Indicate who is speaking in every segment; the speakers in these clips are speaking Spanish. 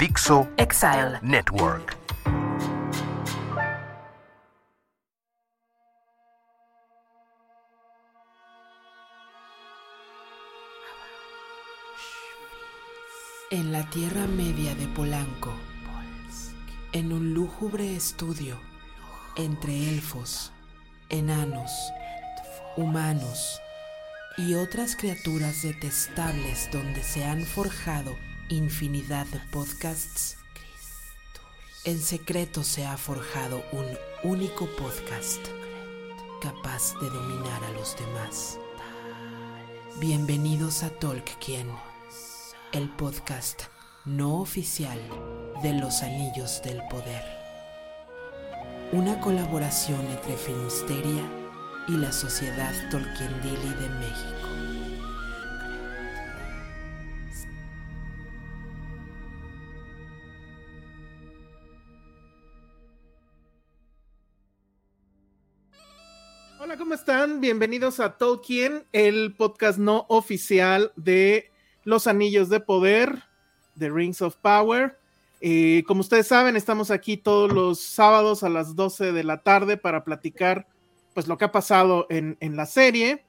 Speaker 1: Dixo
Speaker 2: Exile.
Speaker 1: Network.
Speaker 2: En la Tierra Media de Polanco, en un lúgubre estudio entre elfos, enanos, humanos y otras criaturas detestables donde se han forjado infinidad de podcasts, en secreto se ha forjado un único podcast capaz de dominar a los demás. Bienvenidos a Tolkien, el podcast no oficial de los Anillos del Poder. Una colaboración entre Filmsteria y la Sociedad Tolkiendili de México.
Speaker 3: Hola, ¿cómo están? Bienvenidos a Tolkien, el podcast no oficial de Los Anillos de Poder, The Rings of Power. Eh, como ustedes saben, estamos aquí todos los sábados a las 12 de la tarde para platicar pues lo que ha pasado en, en la serie.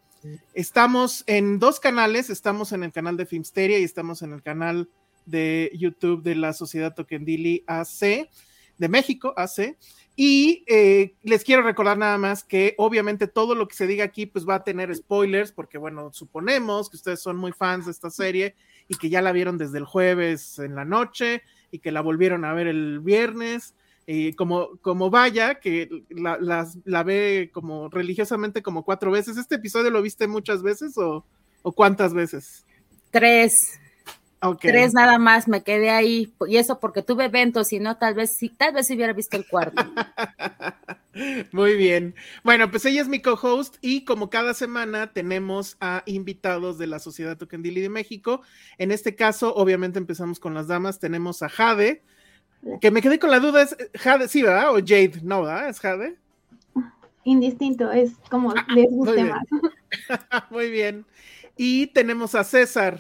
Speaker 3: Estamos en dos canales, estamos en el canal de Filmsteria y estamos en el canal de YouTube de la Sociedad Tokendili AC, de México AC. Y eh, les quiero recordar nada más que obviamente todo lo que se diga aquí pues va a tener spoilers porque bueno, suponemos que ustedes son muy fans de esta serie y que ya la vieron desde el jueves en la noche y que la volvieron a ver el viernes. Y como, como vaya, que la, la ve como religiosamente como cuatro veces. ¿Este episodio lo viste muchas veces o, o cuántas veces?
Speaker 4: Tres,
Speaker 3: Ok.
Speaker 4: tres nada más, me quedé ahí, y eso porque tuve eventos, y no, tal vez sí, tal vez si hubiera visto el cuarto.
Speaker 3: Muy bien. Bueno, pues ella es mi co-host y como cada semana tenemos a invitados de la Sociedad Tokendili de México. En este caso, obviamente empezamos con las damas. Tenemos a Jade, que me quedé con la duda, ¿es Jade, sí, ¿verdad? O Jade, no, ¿verdad? ¿Es Jade?
Speaker 5: indistinto, es como les
Speaker 3: muy
Speaker 5: guste
Speaker 3: bien.
Speaker 5: más.
Speaker 3: Muy bien. Y tenemos a César.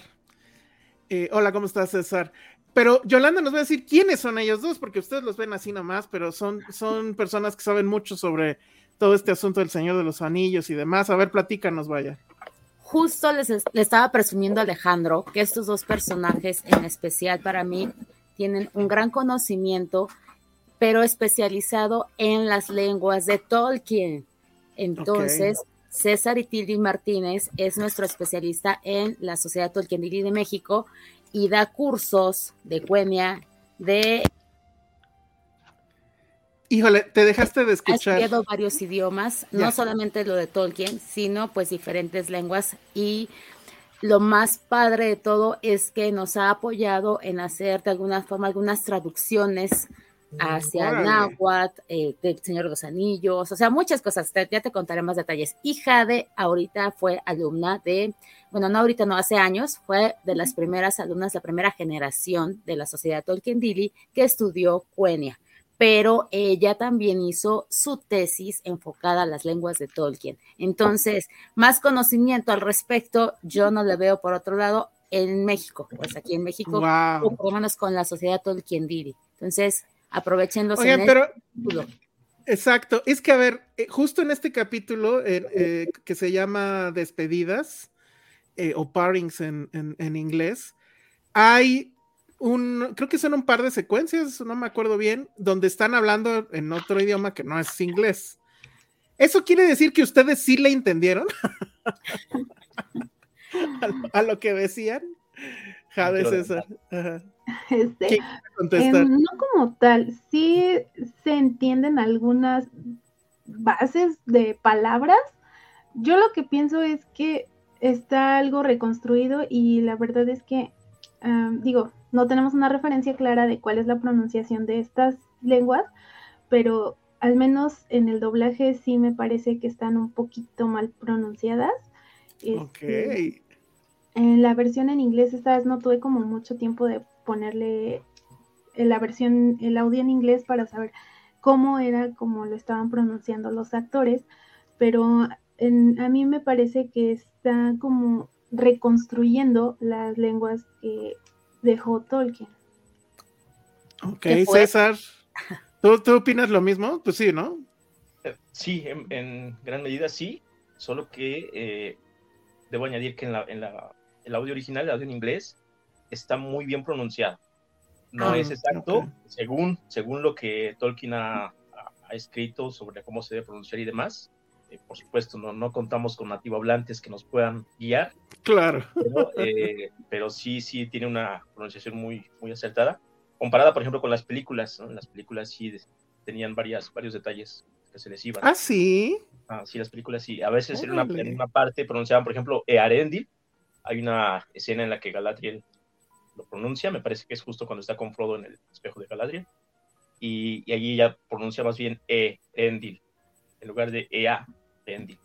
Speaker 3: Eh, hola, ¿cómo estás, César? Pero Yolanda nos va a decir quiénes son ellos dos, porque ustedes los ven así nomás, pero son, son personas que saben mucho sobre todo este asunto del Señor de los Anillos y demás. A ver, platícanos, vaya.
Speaker 4: Justo les es- le estaba presumiendo a Alejandro que estos dos personajes en especial para mí tienen un gran conocimiento, pero especializado en las lenguas de Tolkien. Entonces, César Itildi Martínez es nuestro especialista en la Sociedad Tolkiendili de México y da cursos de Cuenia, de
Speaker 3: Híjole, te dejaste de
Speaker 4: ha
Speaker 3: escuchar.
Speaker 4: estudiado varios idiomas,
Speaker 3: Ya.
Speaker 4: no solamente lo de Tolkien, sino pues diferentes lenguas y lo más padre de todo es que nos ha apoyado en hacer de alguna forma algunas traducciones hacia náhuatl, eh, del Señor de los Anillos, o sea, muchas cosas, te- ya te contaré más detalles. Y Jade ahorita fue alumna de, bueno, no ahorita, no, hace años, fue de las primeras alumnas, la primera generación de la Sociedad Tolkien Dili que estudió Cuenia pero ella también hizo su tesis enfocada a las lenguas de Tolkien. Entonces, más conocimiento al respecto, yo no le veo por otro lado en México, pues aquí en México,
Speaker 3: Wow.
Speaker 4: o por lo menos con la sociedad Tolkien Diri. Entonces, aprovechenlos
Speaker 3: Oigan,
Speaker 4: en
Speaker 3: pero
Speaker 4: este.
Speaker 3: Exacto, es que a ver, eh, justo en este capítulo eh, eh, que se llama Despedidas, eh, o parings en, en, en inglés, hay un, creo que son un par de secuencias, no me acuerdo bien, donde están hablando en otro idioma que no es inglés. ¿Eso quiere decir que ustedes sí le entendieron? a, lo, que decían. Jade César.
Speaker 5: Este, em, no como tal, sí se entienden algunas bases de palabras. Yo lo que pienso es que está algo reconstruido y la verdad es que, digo, no tenemos una referencia clara de cuál es la pronunciación de estas lenguas, pero al menos en el doblaje sí me parece que están un poquito mal pronunciadas.
Speaker 3: Ok. Este,
Speaker 5: en la versión en inglés esta vez no tuve como mucho tiempo de ponerle la versión, el audio en inglés para saber cómo era, como lo estaban pronunciando los actores, pero a mí me parece que está como reconstruyendo las lenguas que dejó Tolkien.
Speaker 3: Ok, César, ¿tú, ¿tú, opinas lo mismo? Pues sí, ¿no?
Speaker 6: Eh, sí, en, gran medida sí, solo que eh, debo añadir que en, la, en la, el audio original, el audio en inglés, está muy bien pronunciado. No ah, es exacto, según, según lo que Tolkien ha, ha, escrito sobre cómo se debe pronunciar y demás. Eh, por supuesto, no, no contamos con nativo hablantes que nos puedan guiar.
Speaker 3: Claro.
Speaker 6: Pero, eh, pero, sí, sí tiene una pronunciación muy, muy acertada. Comparada, por ejemplo, con las películas. ¿no? Las películas sí tenían varias, varios detalles que se les iban.
Speaker 3: Ah, sí.
Speaker 6: Ah, sí, las películas sí. A veces en una, en una, parte pronunciaban, por ejemplo, Earendil. Hay una escena en la que Galadriel lo pronuncia, me parece que es justo cuando está con Frodo en el espejo de Galadriel, y, y allí ya pronuncia más bien E, Endil, en lugar de Ea, Endil.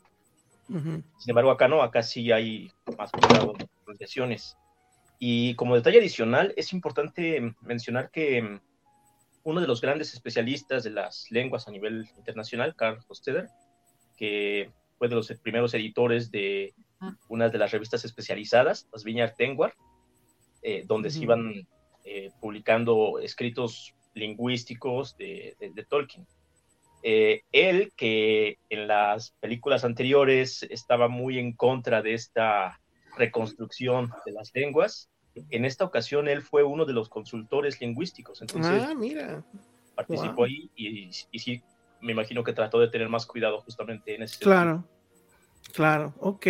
Speaker 6: Sin embargo, acá no, acá sí hay más cuidado pronunciaciones. Y como detalle adicional, es importante mencionar que uno de los grandes especialistas de las lenguas a nivel internacional, Carl Hosteder, que fue de los primeros editores de ah. una de las revistas especializadas, las Viñar Tenguar, eh, donde se iban eh, publicando escritos lingüísticos de, Tolkien. Eh, él, que en las películas anteriores estaba muy en contra de esta reconstrucción de las lenguas, en esta ocasión él fue uno de los consultores lingüísticos. Entonces,
Speaker 3: ah, mira.
Speaker 6: Participó ahí y, y, sí, me imagino que trató de tener más cuidado justamente en ese
Speaker 3: Claro. Claro, ok.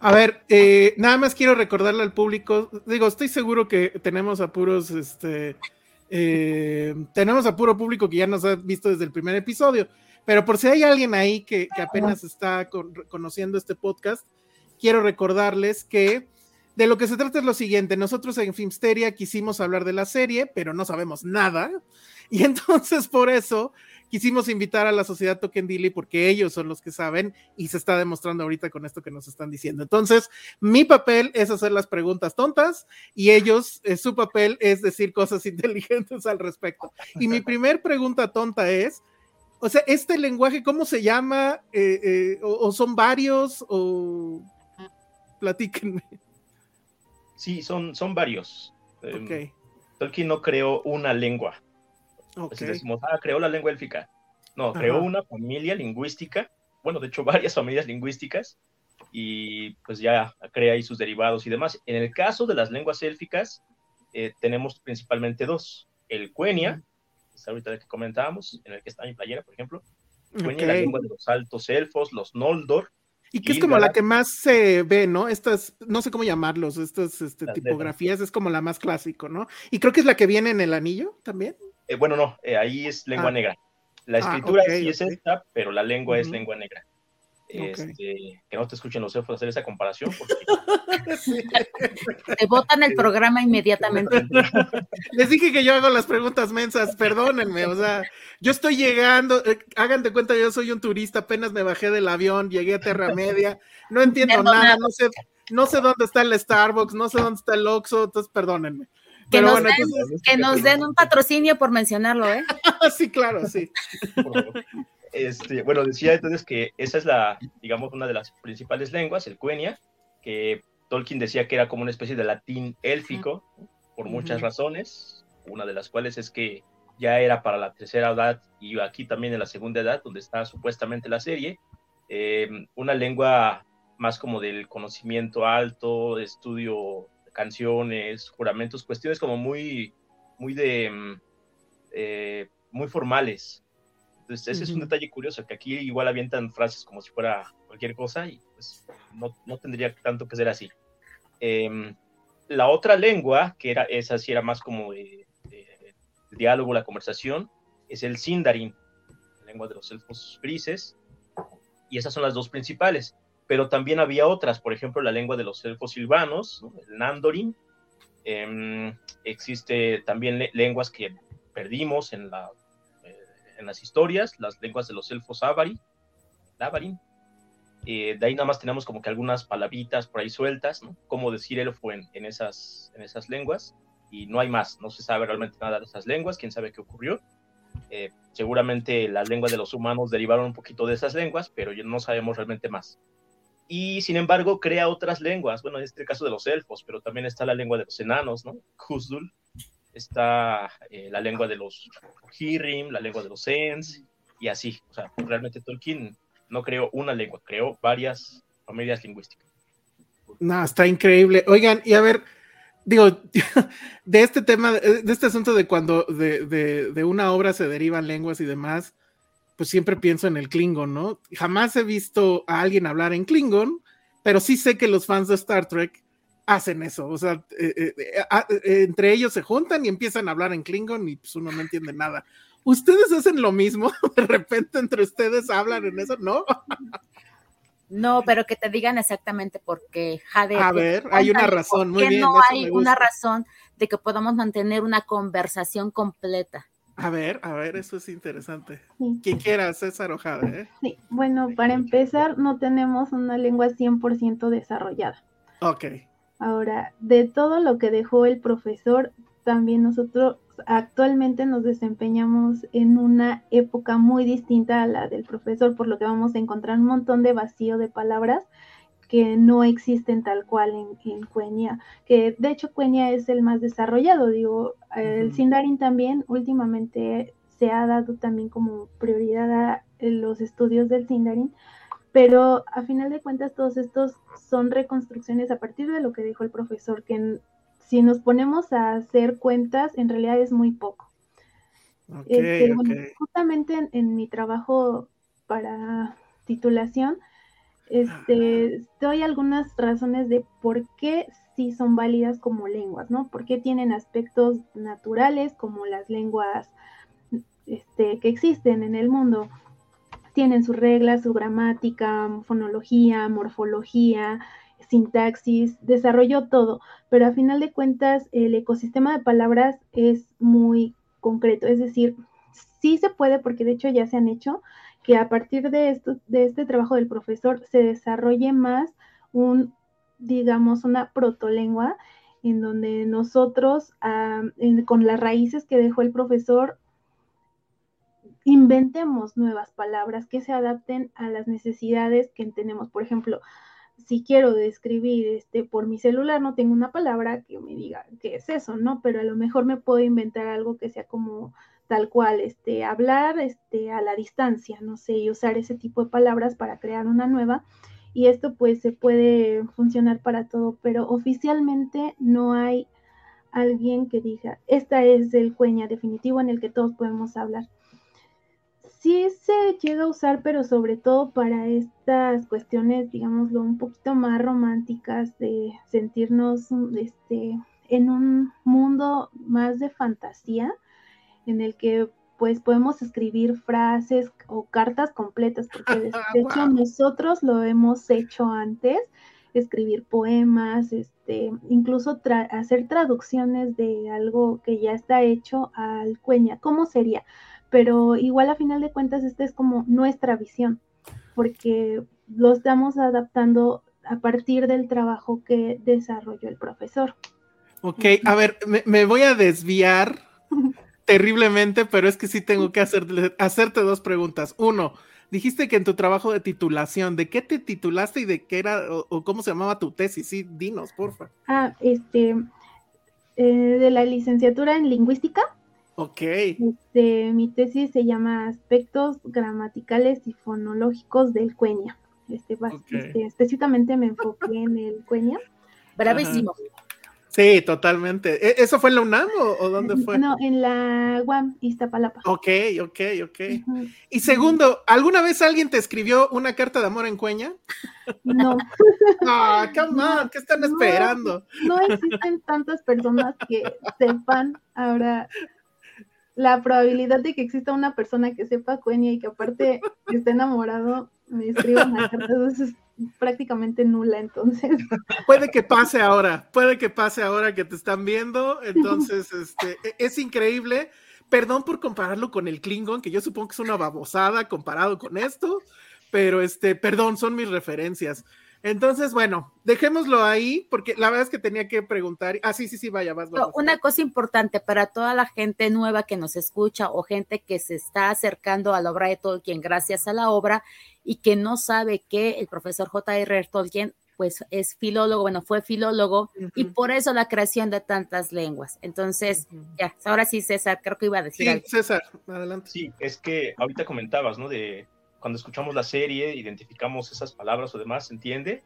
Speaker 3: A ver, eh, nada más quiero recordarle al público, digo, estoy seguro que tenemos apuros, este, eh, tenemos a puro público que ya nos ha visto desde el primer episodio, pero por si hay alguien ahí que, apenas está conociendo este podcast, quiero recordarles que de lo que se trata es lo siguiente, nosotros en Filmsteria quisimos hablar de la serie, pero no sabemos nada, y entonces por eso quisimos invitar a la sociedad Tokendili porque ellos son los que saben y se está demostrando ahorita con esto que nos están diciendo. Entonces, mi papel es hacer las preguntas tontas y ellos, eh, su papel es decir cosas inteligentes al respecto. Y mi primer pregunta tonta es, o sea, este lenguaje, ¿cómo se llama? Eh, eh, o, son varios? ¿O platíquenme?
Speaker 6: Sí, son, son varios.
Speaker 3: Em.
Speaker 6: Tolkien no creó una lengua. Okay. decimos, ah, creó la lengua élfica. No, creó una familia lingüística, bueno, de hecho varias familias lingüísticas, y pues ya crea ahí sus derivados y demás. En el caso de las lenguas élficas, eh, tenemos principalmente dos. El Quenya, que es ahorita que comentábamos, en el que está mi playera, por ejemplo. Quenya, la lengua de los altos elfos, los Noldor,
Speaker 3: y que es como la, que más se ve, ¿no? Estas, no sé cómo llamarlos, estas este, tipografías, es como la más clásico, ¿no? Y creo que es la que viene en el anillo también.
Speaker 6: Eh, bueno, no, eh, ahí es lengua ah. negra. La ah, escritura sí es esta, pero la lengua es lengua negra. Este, que no te escuchen los elfos hacer esa comparación. Porque...
Speaker 4: te botan el programa inmediatamente.
Speaker 3: Les dije que yo hago las preguntas mensas, perdónenme, o sea, yo estoy llegando, eh, hagan de cuenta, yo soy un turista, apenas me bajé del avión, llegué a Terra Media, no entiendo nada, no sé, no sé dónde está el Starbucks, no sé dónde está el Oxxo, entonces perdónenme.
Speaker 4: Que, nos, den, que nos den un patrocinio por mencionarlo, ¿eh?
Speaker 3: sí, claro, sí.
Speaker 6: Este, bueno, decía entonces que esa es la, digamos, una de las principales lenguas, el Quenya, que Tolkien decía que era como una especie de latín élfico, por muchas razones, una de las cuales es que ya era para la tercera edad y aquí también en la segunda edad, donde está supuestamente la serie, eh, una lengua más como del conocimiento alto, estudio canciones, juramentos, cuestiones como muy, muy de, mm, eh, muy formales. Entonces, ese es un detalle curioso, que aquí igual avientan frases como si fuera cualquier cosa y pues no, no tendría tanto que ser así. Em, la otra lengua, que era esa sí era más como de, diálogo, la conversación, es el Sindarin, la lengua de los elfos grises, y esas son las dos principales. Pero también había otras, por ejemplo, la lengua de los elfos silvanos, el Nandorin. Em, existe también lenguas que perdimos en la en las historias, las lenguas de los elfos Avari, eh, de ahí nada más tenemos como que algunas palabritas por ahí sueltas, ¿no? Cómo decir elfo en, en, esas, en esas lenguas, y no hay más, no se sabe realmente nada de esas lenguas, quién sabe qué ocurrió. Eh, seguramente las lenguas de los humanos derivaron un poquito de esas lenguas, pero no sabemos realmente más. Y sin embargo, crea otras lenguas, bueno, en este caso de los elfos, pero también está la lengua de los enanos, ¿no? Khuzdul, está eh, la lengua de los Hirim, la lengua de los Sens, y así. O sea, realmente Tolkien no creó una lengua, creó varias familias lingüísticas.
Speaker 3: No, está increíble. Oigan, y a ver, digo, de este tema, de este asunto de cuando de, de, una obra se derivan lenguas y demás, pues siempre pienso en el Klingon, ¿no? Jamás he visto a alguien hablar en Klingon, pero sí sé que los fans de Star Trek hacen eso, o sea, eh, eh, eh, ah, entre ellos se juntan y empiezan a hablar en Klingon y pues uno no entiende nada. ¿Ustedes hacen lo mismo? De repente entre ustedes hablan en eso, ¿no?
Speaker 4: No, pero que te digan exactamente por qué.
Speaker 3: Jade, a ver, hay una razón, muy bien.
Speaker 4: No hay una razón de que podamos mantener una conversación completa.
Speaker 3: A ver, a ver, eso es interesante. Quien quiera, César o Jade. ¿eh?
Speaker 5: Sí, bueno, para empezar, no tenemos una lengua 100% desarrollada.
Speaker 3: Ok.
Speaker 5: Ahora, de todo lo que dejó el profesor, también nosotros actualmente nos desempeñamos en una época muy distinta a la del profesor, por lo que vamos a encontrar un montón de vacío de palabras que no existen tal cual en, en Cuenia, que de hecho Cuenia es el más desarrollado, digo, el Sindarin también últimamente se ha dado también como prioridad a los estudios del Sindarin, pero a final de cuentas todos estos son reconstrucciones a partir de lo que dijo el profesor, que si nos ponemos a hacer cuentas, en realidad es muy poco. Este, justamente en, mi trabajo para titulación, este, doy algunas razones de por qué sí son válidas como lenguas, ¿no? ¿Por qué tienen aspectos naturales como las lenguas este, que existen en el mundo? tienen sus reglas, su gramática, fonología, morfología, sintaxis, desarrolló todo, pero a final de cuentas el ecosistema de palabras es muy concreto, es decir, sí se puede, porque de hecho ya se han hecho, que a partir de, esto, de este trabajo del profesor se desarrolle más un, digamos, una protolengua en donde nosotros, ah, con las raíces que dejó el profesor, inventemos nuevas palabras que se adapten a las necesidades que tenemos. Por ejemplo, si quiero describir este por mi celular, no tengo una palabra que me diga qué es eso, ¿no? Pero a lo mejor me puedo inventar algo que sea como tal cual, este, hablar este, a la distancia, no sé, y usar ese tipo de palabras para crear una nueva. Y esto pues se puede funcionar para todo, pero oficialmente no hay alguien que diga, esta es el cueña definitivo en el que todos podemos hablar sí se llega a usar, pero sobre todo para estas cuestiones, digámoslo, un poquito más románticas de sentirnos este, en un mundo más de fantasía, en el que pues podemos escribir frases o cartas completas, porque de, hecho nosotros lo hemos hecho antes, escribir poemas, este, incluso hacer traducciones de algo que ya está hecho al cueña. ¿Cómo sería? pero igual a final de cuentas esta es como nuestra visión, porque lo estamos adaptando a partir del trabajo que desarrolló el profesor.
Speaker 3: Ok, a ver, me, voy a desviar terriblemente, pero es que sí tengo que hacerte dos preguntas. Uno, dijiste que en tu trabajo de titulación, ¿de qué te titulaste y de qué era o, cómo se llamaba tu tesis? Sí, dinos, porfa.
Speaker 5: Ah, este, eh, de la licenciatura en lingüística.
Speaker 3: Ok.
Speaker 5: Este, mi tesis se llama Aspectos gramaticales y fonológicos del cueña. Este, este, específicamente me enfoqué en el cueña.
Speaker 4: Bravísimo.
Speaker 3: Sí, totalmente. ¿E-, ¿Eso fue en la UNAM o, dónde fue?
Speaker 5: No, en la UAM, Iztapalapa.
Speaker 3: Ok, ok, ok. Y segundo, ¿alguna vez alguien te escribió una carta de amor en Cueña?
Speaker 5: No.
Speaker 3: Ah, come on, ¿qué están esperando?
Speaker 5: No existen tantas personas que sepan ahora la probabilidad de que exista una persona que sepa Cueña y que aparte esté enamorado me escriba una carta, es prácticamente nula, entonces.
Speaker 3: Puede que pase ahora, puede que pase ahora que te están viendo, entonces, este, e, es increíble. Perdón por compararlo con el Klingon, que yo supongo que es una babosada comparado con esto, pero este, perdón, son mis referencias. Entonces, bueno, dejémoslo ahí, porque la verdad es que tenía que preguntar. Ah, sí, sí, sí, vaya, vas,
Speaker 4: Una cosa importante para toda la gente nueva que nos escucha o gente que se está acercando a la obra de Tolkien gracias a la obra y que no sabe que el profesor J.R.R. Tolkien pues es filólogo, bueno, fue filólogo y por eso la creación de tantas lenguas. Entonces, ya, ahora sí, César, creo que iba a decir.
Speaker 3: Sí, César, adelante.
Speaker 6: Sí, es que ahorita comentabas, ¿no? De cuando escuchamos la serie, identificamos esas palabras o demás, ¿se entiende?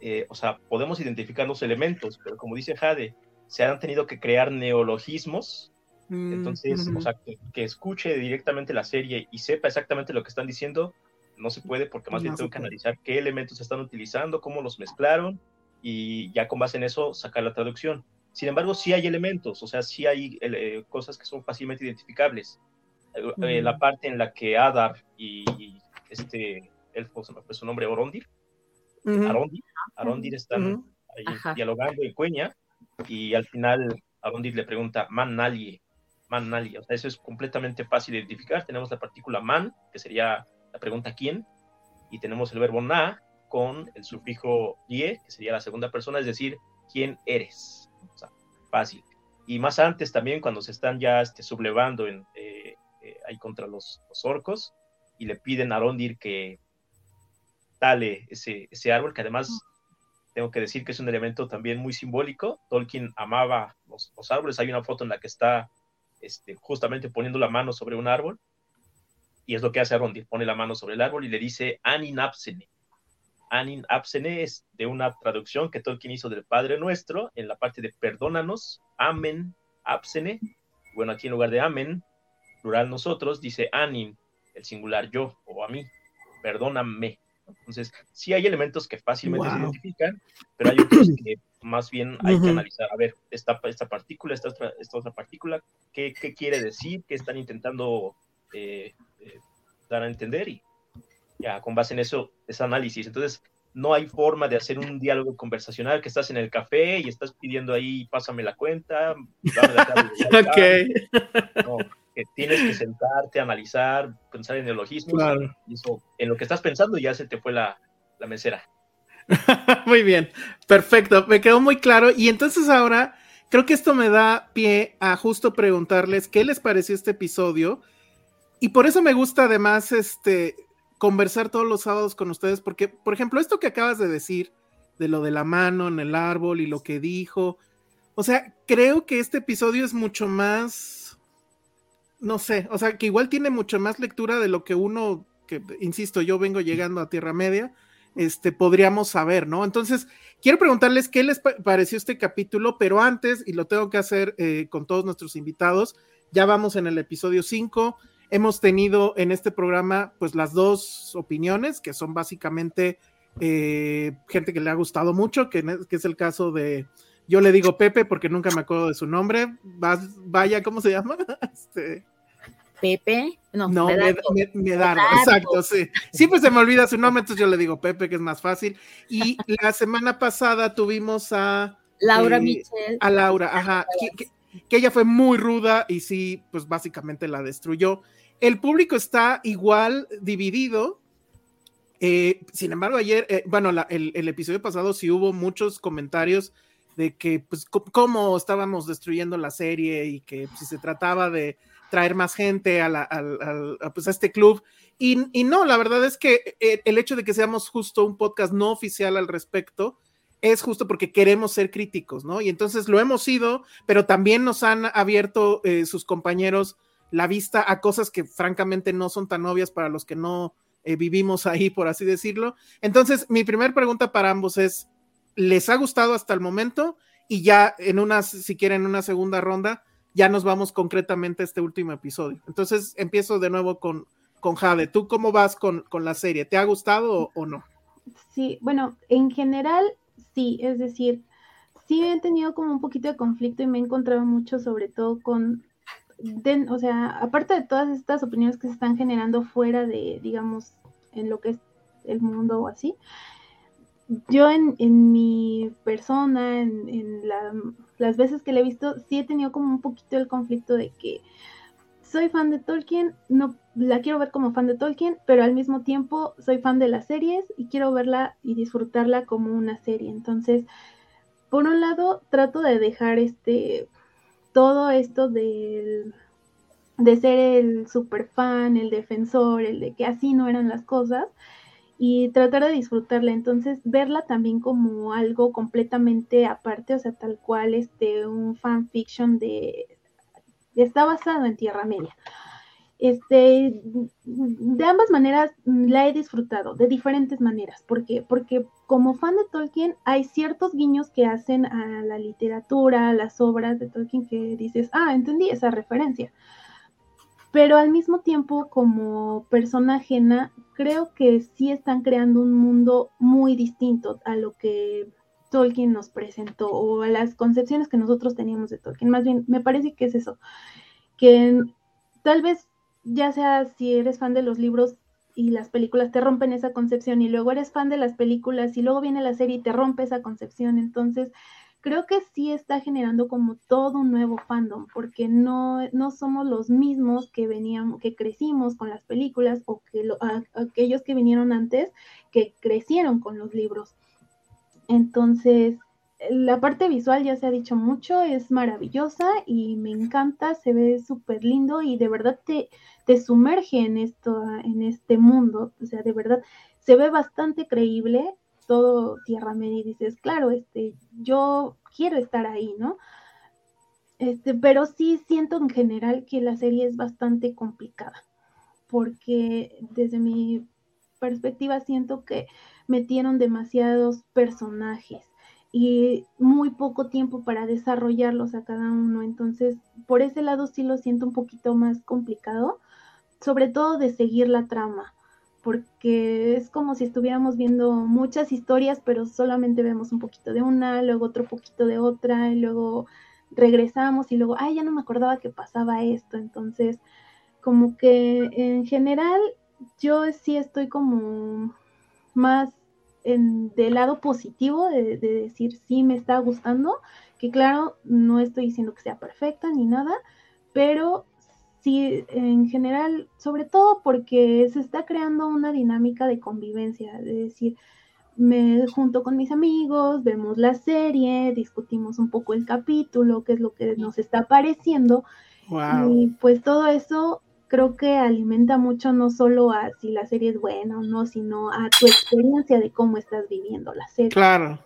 Speaker 6: Eh, o sea, podemos identificar los elementos, pero como dice Jade, se han tenido que crear neologismos. Mm, entonces, o sea, que, escuche directamente la serie y sepa exactamente lo que están diciendo, no se puede porque más bien tengo que analizar qué elementos están utilizando, cómo los mezclaron y ya con base en eso sacar la traducción. Sin embargo, sí hay elementos, o sea, sí hay eh, cosas que son fácilmente identificables. Eh, la parte en la que Adar y este elfo, se me fue su nombre, Orondir, Arondir, Arondir están ahí dialogando en Cueña y al final Arondir le pregunta, man nalie, man nalie, o sea, eso es completamente fácil de identificar, tenemos la partícula man, que sería la pregunta quién, y tenemos el verbo na con el sufijo die, que sería la segunda persona, es decir, quién eres, o sea, fácil. Y más antes también, cuando se están ya este, sublevando en, eh, eh, ahí contra los, los orcos, y le piden a Rondir que tale ese, ese árbol, que además tengo que decir que es un elemento también muy simbólico. Tolkien amaba los, árboles. Hay una foto en la que está este, justamente poniendo la mano sobre un árbol. Y es lo que hace Arondir, pone la mano sobre el árbol y le dice Anin Absene. Anin Absene es de una traducción que Tolkien hizo del Padre Nuestro en la parte de perdónanos, Amen, Absene. Bueno, aquí en lugar de Amen, plural nosotros, dice Anin, el singular yo o a mí, perdóname. Entonces, sí hay elementos que fácilmente se identifican, pero hay otros que más bien hay que analizar, a ver, esta, esta partícula, esta otra, esta otra partícula, ¿qué, ¿qué, quiere decir? ¿Qué están intentando eh, eh, dar a entender? Y ya, con base en eso, es análisis. Entonces, no hay forma de hacer un diálogo conversacional que estás en el café y estás pidiendo ahí, pásame la cuenta, dame la ok que tienes que sentarte, analizar, pensar en neologismos. Claro. Y eso, en lo que estás pensando ya se te fue la, la mesera.
Speaker 3: muy bien, perfecto, me quedó muy claro. Y entonces ahora creo que esto me da pie a justo preguntarles qué les pareció este episodio. Y por eso me gusta además este conversar todos los sábados con ustedes, porque, por ejemplo, esto que acabas de decir, de lo de la mano en el árbol y lo que dijo, o sea, creo que este episodio es mucho más no sé, o sea, que igual tiene mucho más lectura de lo que uno, que insisto, yo vengo llegando a Tierra Media, este, podríamos saber, ¿no? Entonces, quiero preguntarles qué les pareció este capítulo, pero antes, y lo tengo que hacer eh, con todos nuestros invitados, ya vamos en el episodio 5, hemos tenido en este programa, pues, las dos opiniones, que son básicamente eh, gente que le ha gustado mucho, que, que es el caso de yo le digo Pepe porque nunca me acuerdo de su nombre. vaya, ¿cómo se llama? Este,
Speaker 4: Pepe, no,
Speaker 3: no exacto, sí. Siempre se me olvida su nombre, entonces yo le digo Pepe, que es más fácil. Y la semana pasada tuvimos a
Speaker 4: Laura eh,
Speaker 3: A Laura, ajá, que, ella fue muy ruda y sí, pues básicamente la destruyó. El público está igual dividido. Eh, sin embargo, ayer, eh, bueno, el, el, episodio pasado sí hubo muchos comentarios de que, pues, cómo estábamos destruyendo la serie y que si se trataba de traer más gente a, pues, este club. Y, no, la verdad es que eh, el hecho de que seamos justo un podcast no oficial al respecto es justo porque queremos ser críticos, ¿no? Y entonces lo hemos sido, pero también nos han abierto eh, sus compañeros la vista a cosas que francamente no son tan obvias para los que no eh, vivimos ahí, por así decirlo. Entonces, mi primera pregunta para ambos es, ¿les ha gustado hasta el momento? Y ya en una, si quieren, una segunda ronda, ya nos vamos concretamente a este último episodio. Entonces, empiezo de nuevo con, con Jade. ¿Tú cómo vas con, con la serie? ¿Te ha gustado o no?
Speaker 5: Sí, bueno, en general sí, es decir, sí he tenido como un poquito de conflicto y me he encontrado mucho sobre todo con, o sea, aparte de todas estas opiniones que se están generando fuera de, digamos, en lo que es el mundo o así, yo en, en mi persona, en, las veces que le he visto, sí he tenido como un poquito el conflicto de que soy fan de Tolkien, no la quiero ver como fan de Tolkien, pero al mismo tiempo soy fan de las series y quiero verla y disfrutarla como una serie. Entonces, por un lado, trato de dejar este todo esto de ser el super fan, el defensor, el de que así no eran las cosas y tratar de disfrutarla. Entonces, verla también como algo completamente aparte, o sea, tal cual este un fanfiction de está basado en Tierra Media. Este, de ambas maneras la he disfrutado, de diferentes maneras. ¿Por qué? Porque como fan de Tolkien hay ciertos guiños que hacen a la literatura, a las obras de Tolkien que dices, ah, entendí esa referencia. Pero al mismo tiempo, como persona ajena, creo que sí están creando un mundo muy distinto a lo que Tolkien nos presentó o a las concepciones que nosotros teníamos de Tolkien. Más bien, me parece que es eso, que tal vez ya sea si eres fan de los libros y las películas te rompen esa concepción y luego eres fan de las películas y luego viene la serie y te rompe esa concepción. Entonces, creo que sí está generando como todo un nuevo fandom, porque no, no somos los mismos que veníamos, que crecimos con las películas o que aquellos que vinieron antes que crecieron con los libros. Entonces, la parte visual ya se ha dicho mucho, es maravillosa y me encanta, se ve súper lindo y de verdad te, te sumerge en esto, en este mundo, o sea, de verdad se ve bastante creíble todo Tierra Media y dices, claro, este, yo quiero estar ahí, ¿no? Este, pero sí siento en general que la serie es bastante complicada, porque desde mi perspectiva siento que metieron demasiados personajes y muy poco tiempo para desarrollarlos a cada uno. Entonces, por ese lado sí lo siento un poquito más complicado, sobre todo de seguir la trama, porque es como si estuviéramos viendo muchas historias, pero solamente vemos un poquito de una, luego otro poquito de otra, y luego regresamos y luego, ay, ya no me acordaba que pasaba esto. Entonces, como que en general yo sí estoy como más en, del lado positivo de, decir sí me está gustando, que claro, no estoy diciendo que sea perfecta ni nada, pero sí en general, sobre todo porque se está creando una dinámica de convivencia, de decir, me junto con mis amigos, vemos la serie, discutimos un poco el capítulo, qué es lo que nos está pareciendo. Y pues todo eso creo que alimenta mucho no solo a si la serie es buena o no, sino a tu experiencia de cómo estás viviendo la serie.
Speaker 3: Claro.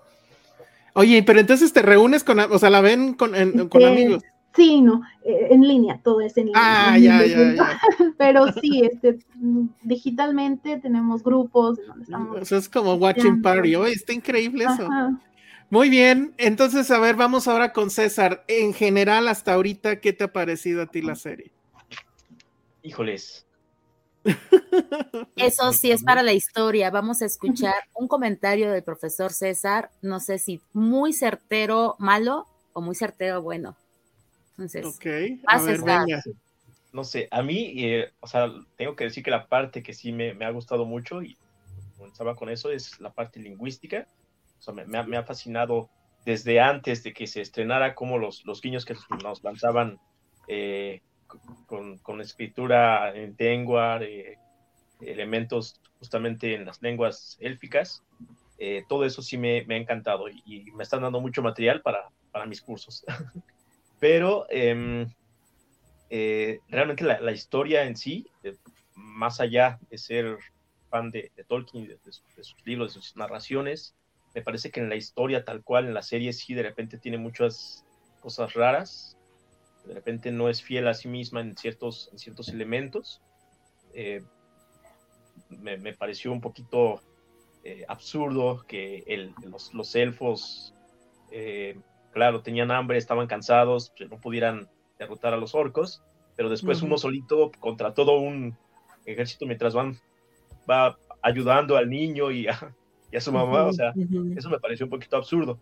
Speaker 3: Oye, pero entonces te reúnes con, o sea, la ven con, con amigos.
Speaker 5: Sí, no, eh, en línea, todo es en línea.
Speaker 3: Ah, ya, ya, ya.
Speaker 5: Pero sí, este, digitalmente tenemos grupos donde estamos.
Speaker 3: Eso es como Watching Party. Oye, está increíble eso. Muy bien, entonces, a ver, vamos ahora con César. En general, hasta ahorita, ¿qué te ha parecido a ti la serie?
Speaker 6: Híjoles.
Speaker 4: Eso sí es para la historia. Vamos a escuchar un comentario del profesor César. No sé si muy certero malo o muy certero bueno. Entonces,
Speaker 3: okay. a ver,
Speaker 6: No sé, a mí, eh, o sea, tengo que decir que la parte que sí me, ha gustado mucho y comenzaba con eso es la parte lingüística. O sea, me, ha, fascinado desde antes de que se estrenara como los, los guiños que nos lanzaban eh, con, escritura en lengua, elementos justamente en las lenguas élficas. Eh, todo eso sí me, ha encantado y, me están dando mucho material para, mis cursos. Pero em, eh, realmente la, historia en sí, eh, más allá de ser fan de, Tolkien, de, sus libros, de sus narraciones, me parece que en la historia tal cual, en la serie sí de repente tiene muchas cosas raras, de repente no es fiel a sí misma en ciertos, en ciertos elementos. Eh, me, pareció un poquito absurdo que los, elfos, claro, tenían hambre, estaban cansados, pues, no pudieran derrotar a los orcos, pero después uno solito contra todo un ejército mientras van, va ayudando al niño y a, su mamá, o sea, eso me pareció un poquito absurdo,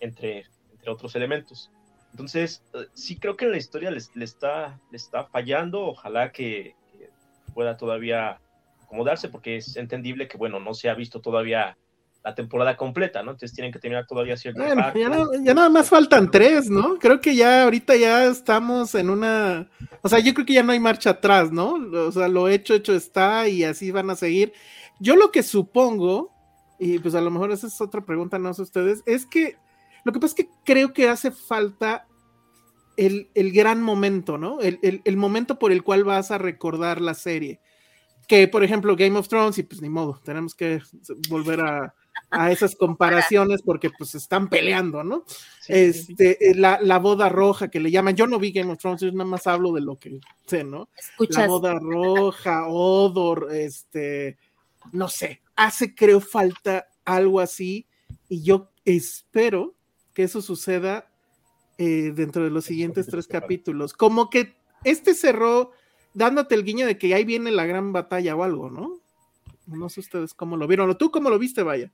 Speaker 6: entre, entre otros elementos. Entonces, eh, sí creo que la historia le, está, le está fallando, ojalá que, pueda todavía acomodarse, porque es entendible que, bueno, no se ha visto todavía la temporada completa, ¿no? Entonces tienen que terminar todavía cierto.
Speaker 3: Bueno, ya, nada más faltan tres, ¿no? Creo que ya ahorita ya estamos en una, o sea, yo creo que ya no hay marcha atrás, ¿no? O sea, lo hecho, hecho está y así van a seguir. Yo lo que supongo, y pues a lo mejor esa es otra pregunta, no sé ustedes, es que lo que pasa es que creo que hace falta el, gran momento, ¿no? El, el, momento por el cual vas a recordar la serie. Que, por ejemplo, Game of Thrones, y pues ni modo, tenemos que volver a, a esas comparaciones porque pues están peleando, ¿no? este, eh, La, la, boda roja que le llaman, yo no vi Game of Thrones, yo nada más hablo de lo que sé, ¿no? La boda roja, Odor, este, no sé, hace creo falta algo así y yo espero que eso suceda eh, dentro de los siguientes tres capítulos. Como que este cerró dándote el guiño de que ahí viene la gran batalla o algo, ¿no? No sé ustedes cómo lo vieron, o tú cómo lo viste, vaya.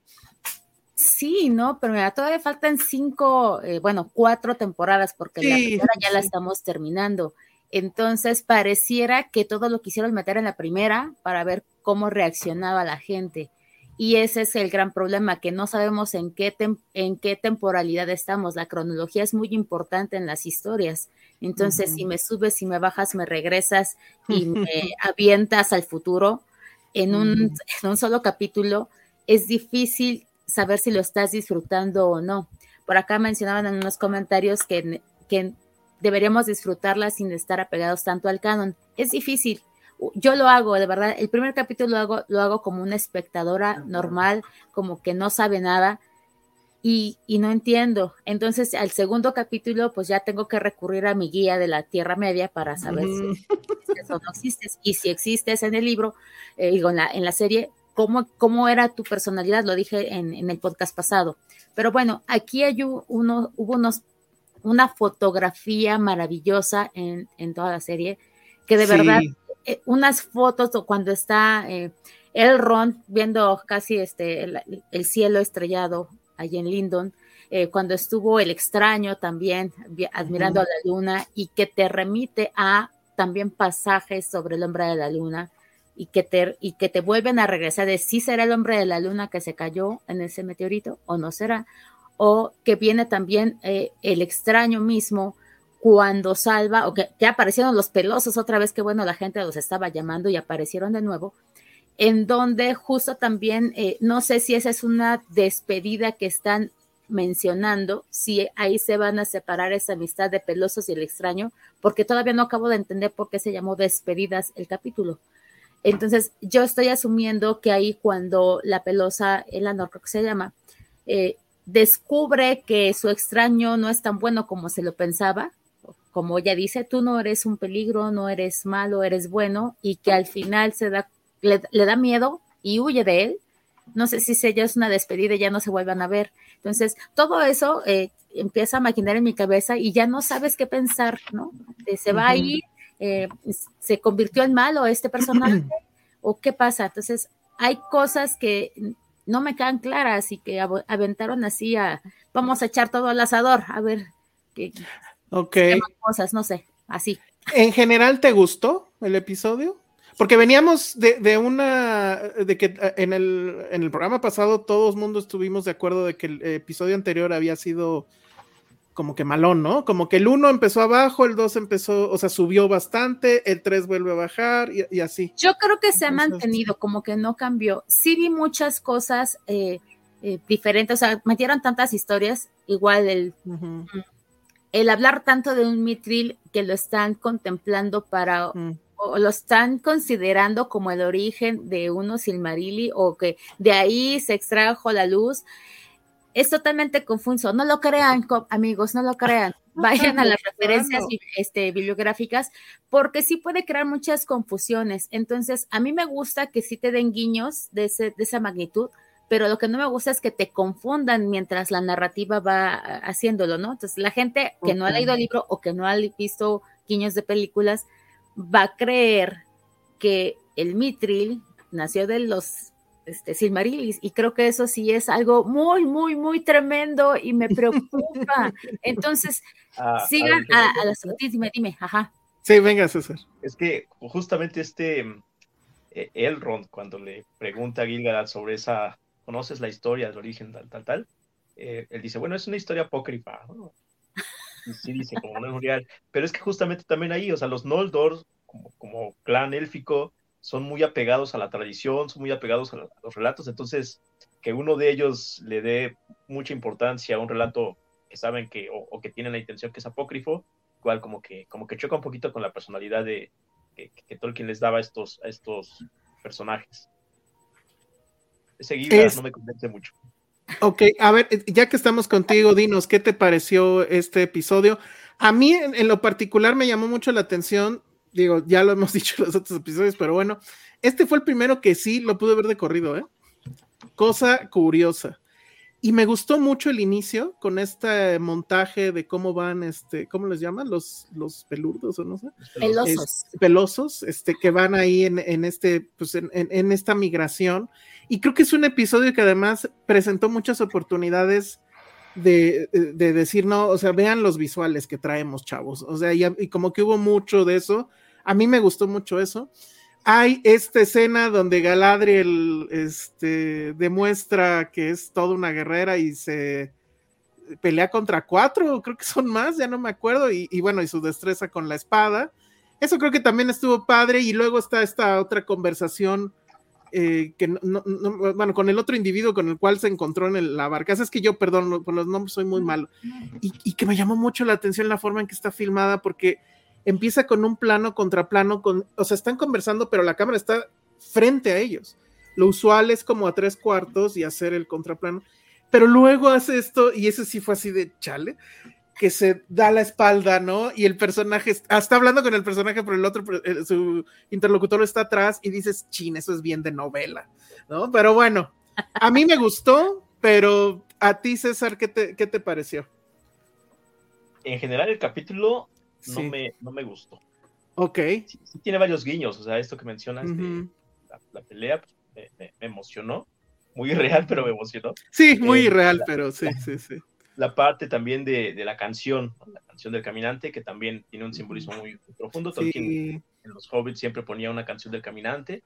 Speaker 4: Sí, no, pero mira, todavía faltan cinco, eh, bueno, cuatro temporadas, porque la primera ya la estamos terminando. Entonces pareciera que todo lo quisieron meter en la primera para ver cómo reaccionaba la gente. Y ese es el gran problema, que no sabemos en qué, en qué temporalidad estamos. La cronología es muy importante en las historias. Entonces, si me subes, si me bajas, me regresas y me avientas al futuro en un, en un solo capítulo, es difícil saber si lo estás disfrutando o no. Por acá mencionaban en unos comentarios que, que deberíamos disfrutarla sin estar apegados tanto al canon. Es difícil, yo lo hago, de verdad, el primer capítulo lo hago, lo hago como una espectadora normal, como que no sabe nada y, no entiendo. Entonces, al segundo capítulo, pues ya tengo que recurrir a mi guía de la Tierra Media para saber si, eso no existes. Y si existes en el libro, eh, digo, en la, en la serie, ¿cómo, ¿cómo era tu personalidad? Lo dije en, el podcast pasado. Pero bueno, aquí hay uno, hubo unos, una fotografía maravillosa en, en toda la serie que de verdad eh, unas fotos o cuando está eh, Elrond viendo casi este el, cielo estrellado allí en Lindon, eh, cuando estuvo el extraño también admirando a la luna y que te remite a también pasajes sobre el hombre de la luna y que te, y que te vuelven a regresar de si será el hombre de la luna que se cayó en ese meteorito o no será, o que viene también el extraño mismo cuando salva, o que, aparecieron los pelosos otra vez, que bueno, la gente los estaba llamando y aparecieron de nuevo, en donde justo también, eh, no sé si esa es una despedida que están mencionando, si ahí se van a separar esa amistad de pelosos y el extraño, porque todavía no acabo de entender por qué se llamó despedidas el capítulo. Entonces, yo estoy asumiendo que ahí cuando la pelosa, el creo que se llama, eh, descubre que su extraño no es tan bueno como se lo pensaba, como ella dice, tú no eres un peligro, no eres malo, eres bueno, y que al final se da, le, da miedo y huye de él. No sé si ella es una despedida y ya no se vuelvan a ver. Entonces, todo eso eh, empieza a maquinar en mi cabeza y ya no sabes qué pensar, ¿no? se va a ir, eh, se convirtió en malo este personaje, o qué pasa. Entonces, hay cosas que no me quedan claras y que aventaron así a, vamos a echar todo al asador, a ver qué,
Speaker 3: Ok.
Speaker 4: Cosas, no sé, así.
Speaker 3: ¿En general te gustó el episodio? Porque veníamos de, una, de que eh, en el, en el programa pasado todos mundo estuvimos de acuerdo de que el episodio anterior había sido como que malón, ¿no? Como que el 1 empezó abajo, el 2 empezó, o sea, subió bastante, el 3 vuelve a bajar y, así.
Speaker 4: Yo creo que se ha mantenido, como que no cambió. Sí vi muchas cosas eh, eh, diferentes, o sea, metieron tantas historias, igual el, el hablar tanto de un mitril que lo están contemplando para. O lo están considerando como el origen de uno Silmarili o que de ahí se extrajo la luz es totalmente confuso. No lo crean, amigos, no lo crean. vayan a las referencias este, bibliográficas, porque sí puede crear muchas confusiones. Entonces, a mí me gusta que sí te den guiños de, ese, de esa magnitud, pero lo que no me gusta es que te confundan mientras la narrativa va haciéndolo, ¿no? Entonces, la gente que no ha leído el libro o que no ha visto guiños de películas va a creer que el Mitril nació de los este, Silmarilis, y creo que eso sí es algo muy, muy, muy tremendo y me preocupa. Entonces, ah, sigan a, las noticias, dime, dime, ajá.
Speaker 3: Sí, venga, César.
Speaker 6: Es que justamente este eh, Elrond, cuando le pregunta a Gilgalad sobre esa, ¿conoces la historia del origen tal, tal, tal? Eh, él dice, bueno, es una historia apócrifa, Y sí dice, como no es real, pero es que justamente también ahí, o sea, los Noldor, como, como clan élfico, son muy apegados a la tradición, son muy apegados a, los relatos, entonces que uno de ellos le dé mucha importancia a un relato que saben que, o, que tienen la intención que es apócrifo, igual como que, como que choca un poquito con la personalidad de que, Tolkien les daba a estos, a estos personajes. Ese guía no me convence mucho.
Speaker 3: Ok, a ver, ya que estamos contigo, dinos, ¿qué te pareció este episodio? A mí en, lo particular me llamó mucho la atención digo, ya lo hemos dicho en los otros episodios, pero bueno, este fue el primero que sí lo pude ver de corrido, ¿eh? Cosa curiosa. Y me gustó mucho el inicio con este montaje de cómo van, este, ¿cómo les llaman? Los, los peludos o no sé.
Speaker 4: Pelosos.
Speaker 3: pelosos, este, que van ahí en, en este, pues en, en, esta migración. Y creo que es un episodio que además presentó muchas oportunidades de, de, decir, no, o sea, vean los visuales que traemos, chavos. O sea, y como que hubo mucho de eso. A mí me gustó mucho eso. Hay esta escena donde Galadriel este, demuestra que es toda una guerrera y se pelea contra cuatro, creo que son más, ya no me acuerdo, y, bueno, y su destreza con la espada. Eso creo que también estuvo padre y luego está esta otra conversación eh, que no, bueno, con el otro individuo con el cual se encontró en la barcaza. Es que yo, perdón, por los nombres soy muy malo. Y, y, que me llamó mucho la atención la forma en que está filmada, porque empieza con un plano contra plano, con, o sea, están conversando, pero la cámara está frente a ellos. Lo usual es como a tres cuartos y hacer el contraplano, pero luego hace esto y ese sí fue así de chale, que se da la espalda, ¿no? Y el personaje está hablando con el personaje, pero el otro, su interlocutor está atrás y dices, chin, eso es bien de novela, ¿no? Pero bueno, a mí me gustó, pero a ti, César, ¿qué te, qué te pareció?
Speaker 6: En general, el capítulo no, me, no me gustó.
Speaker 3: Ok.
Speaker 6: tiene varios guiños, o sea, esto que mencionas de la, pelea pues, me, emocionó. Muy irreal, pero me emocionó.
Speaker 3: Sí, muy eh, irreal, pero sí, sí, sí.
Speaker 6: La parte también de, de, la canción, la canción del caminante, que también tiene un simbolismo muy, profundo. Tolkien en los Hobbits siempre ponía una canción del caminante.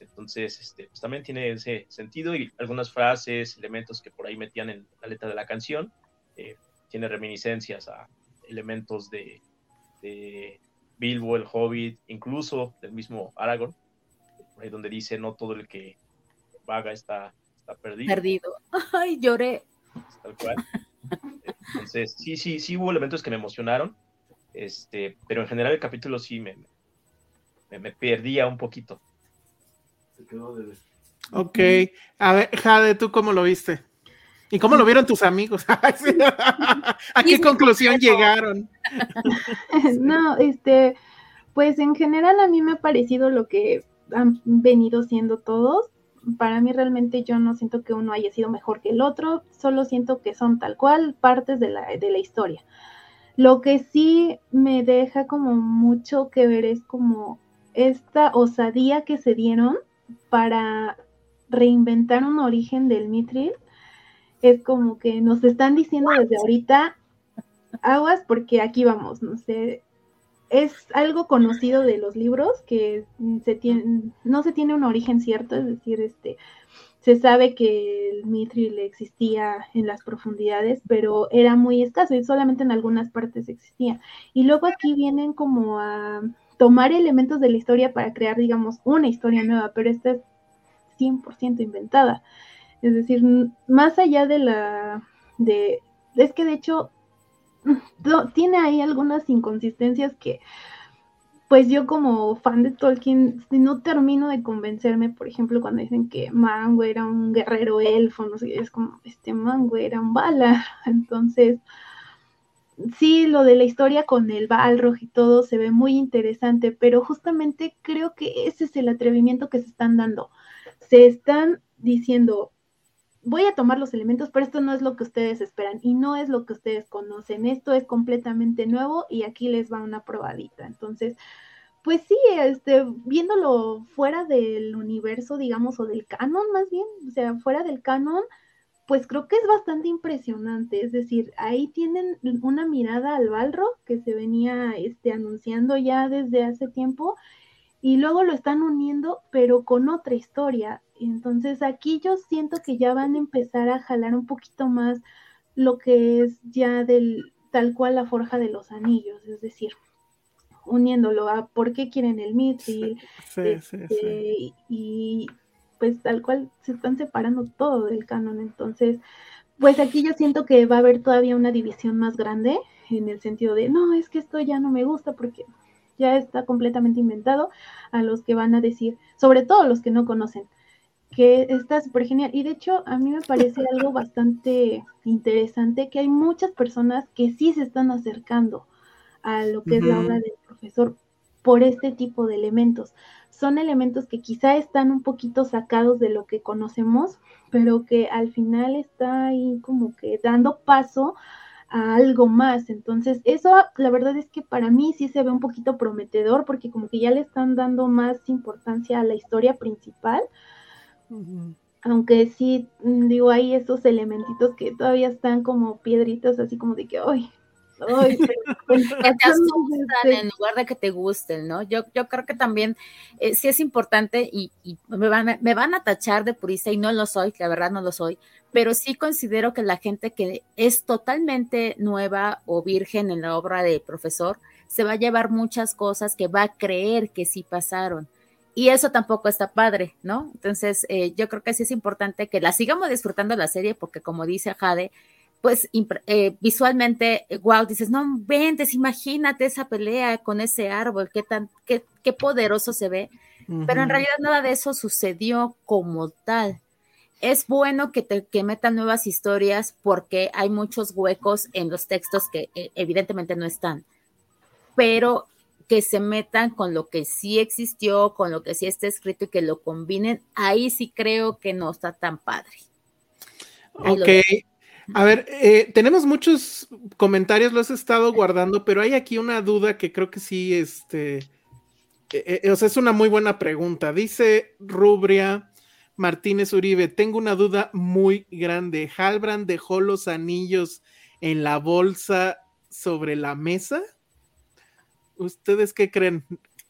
Speaker 6: Entonces, este, pues también tiene ese sentido y algunas frases, elementos que por ahí metían en la letra de la canción, eh, tiene reminiscencias a elementos de, de Bilbo, el Hobbit, incluso del mismo Aragorn, ahí donde dice no todo el que vaga está, está perdido.
Speaker 4: Perdido. Ay, lloré.
Speaker 6: Tal cual. Entonces, sí, sí, sí hubo elementos que me emocionaron, este, pero en general el capítulo sí me, me, perdía un poquito.
Speaker 3: Ok, a ver, Jade, ¿tú cómo lo viste? ¿Y cómo lo vieron tus amigos? ¿A qué conclusión llegaron?
Speaker 5: no, este, pues en general a mí me ha parecido lo que han venido siendo todos. Para mí realmente yo no siento que uno haya sido mejor que el otro, solo siento que son tal cual partes de la, de la historia. Lo que sí me deja como mucho que ver es como esta osadía que se dieron para reinventar un origen del Mitril es como que nos están diciendo desde ahorita, aguas porque aquí vamos, no sé, es algo conocido de los libros que se tiene, no se tiene un origen cierto, es decir, este, se sabe que el Mithril existía en las profundidades, pero era muy escaso y solamente en algunas partes existía. Y luego aquí vienen como a tomar elementos de la historia para crear, digamos, una historia nueva, pero esta es 100% inventada. Es decir, más allá de la... de Es que de hecho tiene ahí algunas inconsistencias que pues yo como fan de Tolkien no termino de convencerme, por ejemplo, cuando dicen que Mango era un guerrero elfo, no sé, es como, este Mango era un bala, entonces, sí, lo de la historia con el Balrog y todo se ve muy interesante, pero justamente creo que ese es el atrevimiento que se están dando. Se están diciendo, voy a tomar los elementos, pero esto no es lo que ustedes esperan y no es lo que ustedes conocen. Esto es completamente nuevo y aquí les va una probadita. Entonces, pues sí, este, viéndolo fuera del universo, digamos, o del canon más bien, o sea, fuera del canon, pues creo que es bastante impresionante. Es decir, ahí tienen una mirada al Balro que se venía este, anunciando ya desde hace tiempo y luego lo están uniendo, pero con otra historia. Entonces aquí yo siento que ya van a empezar a jalar un poquito más lo que es ya del tal cual la forja de los anillos, es decir, uniéndolo a por qué quieren el Mithril este, y pues tal cual se están separando todo del canon. Entonces, pues aquí yo siento que va a haber todavía una división más grande en el sentido de, no, es que esto ya no me gusta porque ya está completamente inventado a los que van a decir, sobre todo los que no conocen, que está súper genial. Y de hecho, a mí me parece algo bastante interesante que hay muchas personas que sí se están acercando a lo que es la obra del profesor por este tipo de elementos. Son elementos que quizá están un poquito sacados de lo que conocemos, pero que al final está ahí como que dando paso a algo más. Entonces, eso la verdad es que para mí sí se ve un poquito prometedor porque como que ya le están dando más importancia a la historia principal. Aunque sí, mm, digo, hay esos elementitos que todavía están como piedritas, así como de que, hoy
Speaker 4: que te asustan en lugar de que te gusten, ¿no? Yo, yo creo que también eh, sí es importante y, me, van, me van a tachar de purista y no lo soy, la verdad no lo soy, pero sí considero que la gente que es totalmente nueva o virgen en la obra de profesor se va a llevar muchas cosas que va a creer que sí pasaron. Y eso tampoco está padre, ¿no? Entonces, eh, yo creo que sí es importante que la sigamos disfrutando la serie, porque como dice Jade, pues eh, visualmente, wow, dices, no ventes, imagínate esa pelea con ese árbol, qué tan, qué, qué poderoso se ve. Pero en realidad nada de eso sucedió como tal. Es bueno que te que metan nuevas historias porque hay muchos huecos en los textos que eh, evidentemente no están. Pero que se metan con lo que sí existió, con lo que sí está escrito y que lo combinen, ahí sí creo que no está tan padre.
Speaker 3: ok, a ver, eh, tenemos muchos comentarios, los he estado guardando, pero hay aquí una duda que creo que sí, este, eh, eh, o sea, es una muy buena pregunta. Dice Rubria Martínez Uribe, tengo una duda muy grande. ¿Halbrand dejó los anillos en la bolsa sobre la mesa? ¿Ustedes qué creen?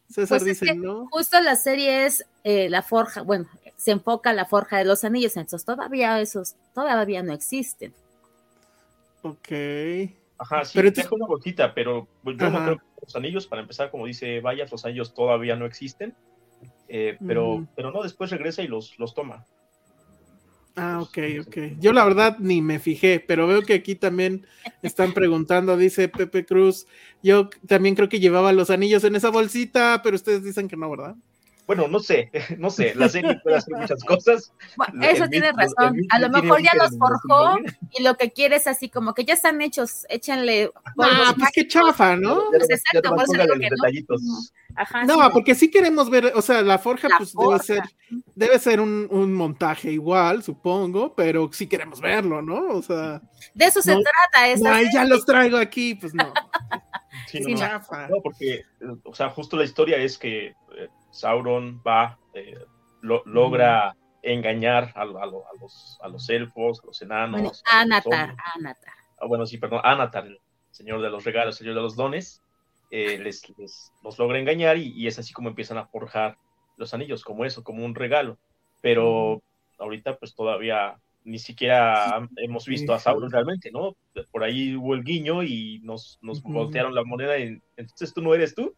Speaker 3: César pues dice, ¿no?
Speaker 4: Justo la serie es la forja, bueno, se enfoca la forja de los anillos, entonces todavía esos todavía no existen.
Speaker 3: Ok.
Speaker 6: Ajá, sí, pero deja una bolsita, pero pues, yo no creo que los anillos, para empezar, como dice Vaya, los anillos todavía no existen. Eh, pero, pero no, después regresa y los, los toma.
Speaker 3: Ah, ok, ok. Yo la verdad ni me fijé, pero veo que aquí también están preguntando, dice Pepe Cruz, yo también creo que llevaba los anillos en esa bolsita, pero ustedes dicen que no, ¿verdad?
Speaker 6: Bueno, no sé, no sé, la serie puede hacer muchas cosas.
Speaker 4: eso tiene razón. A lo mejor ya los forjó y lo que quiere es así como que ya están hechos, échenle.
Speaker 3: Ah, pues qué chafa, ¿no? Pues exacto, pues no. no, porque sí queremos ver, o sea, la forja pues debe ser, debe ser un, un, montaje igual, supongo, pero sí queremos verlo, ¿no? O sea.
Speaker 4: De eso se trata esa.
Speaker 3: No, ya los traigo aquí, pues no.
Speaker 6: Sí, no, chafa. no, porque, o sea, justo la historia es que eh, Sauron va, eh, logra engañar a, los, a los elfos, a los enanos. Bueno,
Speaker 4: Anatar, Anatar.
Speaker 6: Ah, bueno, sí, perdón, Anatar, el señor de los regalos, el señor de los dones, eh, les, los logra engañar y, es así como empiezan a forjar los anillos, como eso, como un regalo. Pero ahorita pues todavía ni siquiera hemos visto a Sauron realmente, ¿no? Por ahí hubo el guiño y nos, nos voltearon la moneda y entonces tú no eres tú.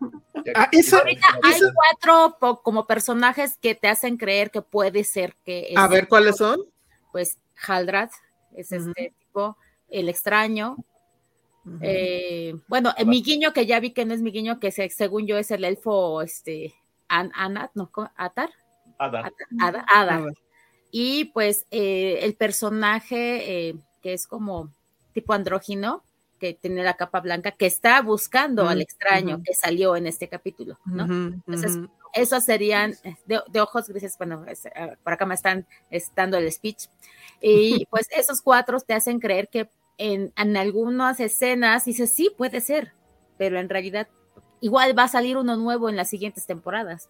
Speaker 4: Ah, Ahorita hay cuatro como personajes que te hacen creer que puede ser que...
Speaker 3: a ver, ¿cuáles son?
Speaker 4: Pues Haldrath, es este tipo, el extraño. Eh, bueno, mi guiño que ya vi que no es mi guiño, que según yo es el elfo, este, Anat, ¿no? Atar.
Speaker 6: Adar.
Speaker 4: Adar y pues eh, el personaje eh, que es como tipo andrógino, que tiene la capa blanca, que está buscando al extraño que salió en este capítulo, ¿no? Entonces, esos serían de, ojos grises, bueno, eh, por acá me están dando el speech. Y pues esos cuatro te hacen creer que en, en algunas escenas dices, sí, puede ser, pero en realidad igual va a salir uno nuevo en las siguientes temporadas.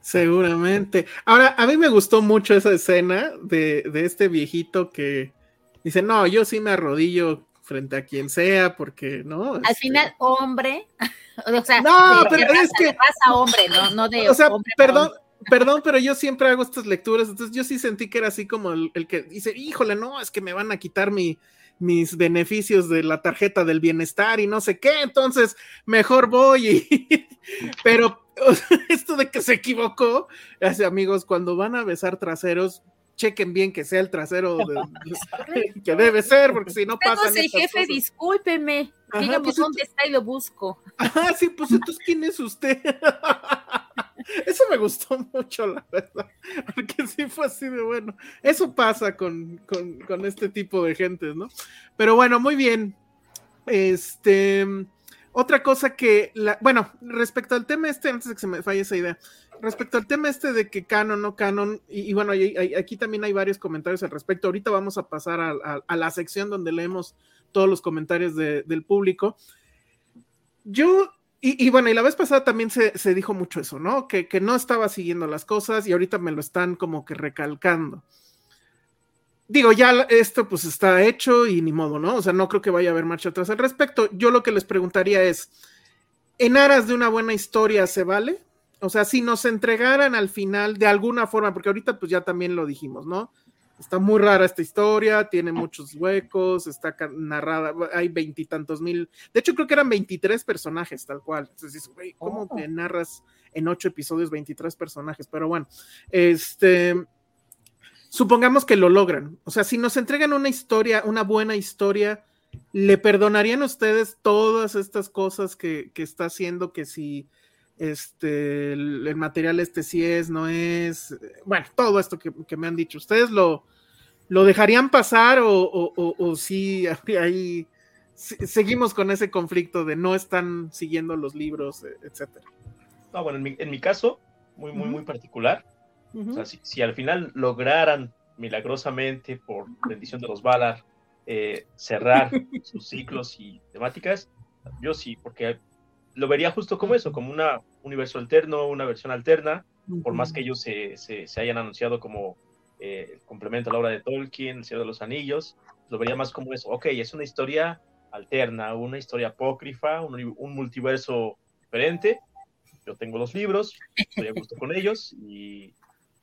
Speaker 3: Seguramente. Ahora, a mí me gustó mucho esa escena de, de, este viejito que dice, no, yo sí me arrodillo frente a quien sea, porque, ¿no?
Speaker 4: Al este final, hombre, o sea,
Speaker 3: no, pero es que
Speaker 4: pasa hombre, ¿no? No de
Speaker 3: O sea, perdón, perdón, pero yo siempre hago estas lecturas, entonces yo sí sentí que era así como el, el que dice, híjole, no, es que me van a quitar mi, mis beneficios de la tarjeta del bienestar y no sé qué, entonces mejor voy. Y, pero esto de que se equivocó, hace amigos, cuando van a besar traseros, chequen bien que sea el trasero que debe ser, porque si no pasa.
Speaker 4: el jefe, discúlpeme. Dígame pues dónde está y lo busco.
Speaker 3: Ah, sí, pues entonces, ¿quién es usted? Eso me gustó mucho, la verdad, porque sí fue así de bueno. Eso pasa con, este tipo de gentes, ¿no? Pero bueno, muy bien. Este, otra cosa que, la, bueno, respecto al tema este, antes de que se me falle esa idea, respecto al tema este de que canon, no canon, y, bueno, aquí también hay varios comentarios al respecto. Ahorita vamos a pasar a, la sección donde leemos todos los comentarios del público. Yo y, bueno, y la vez pasada también se, dijo mucho eso, ¿no? Que, no estaba siguiendo las cosas y ahorita me lo están como que recalcando. Digo, ya esto pues está hecho y ni modo, ¿no? O sea, no creo que vaya a haber marcha atrás al respecto. Yo lo que les preguntaría es, ¿en aras de una buena historia se vale? O sea, si nos entregaran al final de alguna forma, porque ahorita pues ya también lo dijimos, ¿no? Está muy rara esta historia, tiene muchos huecos, está narrada, hay veintitantos mil. De hecho, creo que eran veintitrés personajes, tal cual. Entonces, güey, ¿cómo te oh. narras en ocho episodios veintitrés personajes? Pero bueno, este. Supongamos que lo logran. O sea, si nos entregan una historia, una buena historia, ¿le perdonarían ustedes todas estas cosas que, que está haciendo? Que si este, el, material este sí es, no es, bueno, todo esto que, me han dicho, ¿ustedes lo, lo dejarían pasar o, o, o, sí ahí seguimos con ese conflicto de no están siguiendo los libros, e, etcétera?
Speaker 6: No, bueno, en mi, en mi caso, muy, muy, muy particular, o sea, si, al final lograran milagrosamente, por bendición de los Valar, eh, cerrar sus ciclos y temáticas, yo sí, porque lo vería justo como eso, como un universo alterno, una versión alterna, por más que ellos se, se, hayan anunciado como eh, complemento a la obra de Tolkien, El Señor de los Anillos, lo vería más como eso, ok, es una historia alterna, una historia apócrifa, un, multiverso diferente, yo tengo los libros, estoy a gusto con ellos y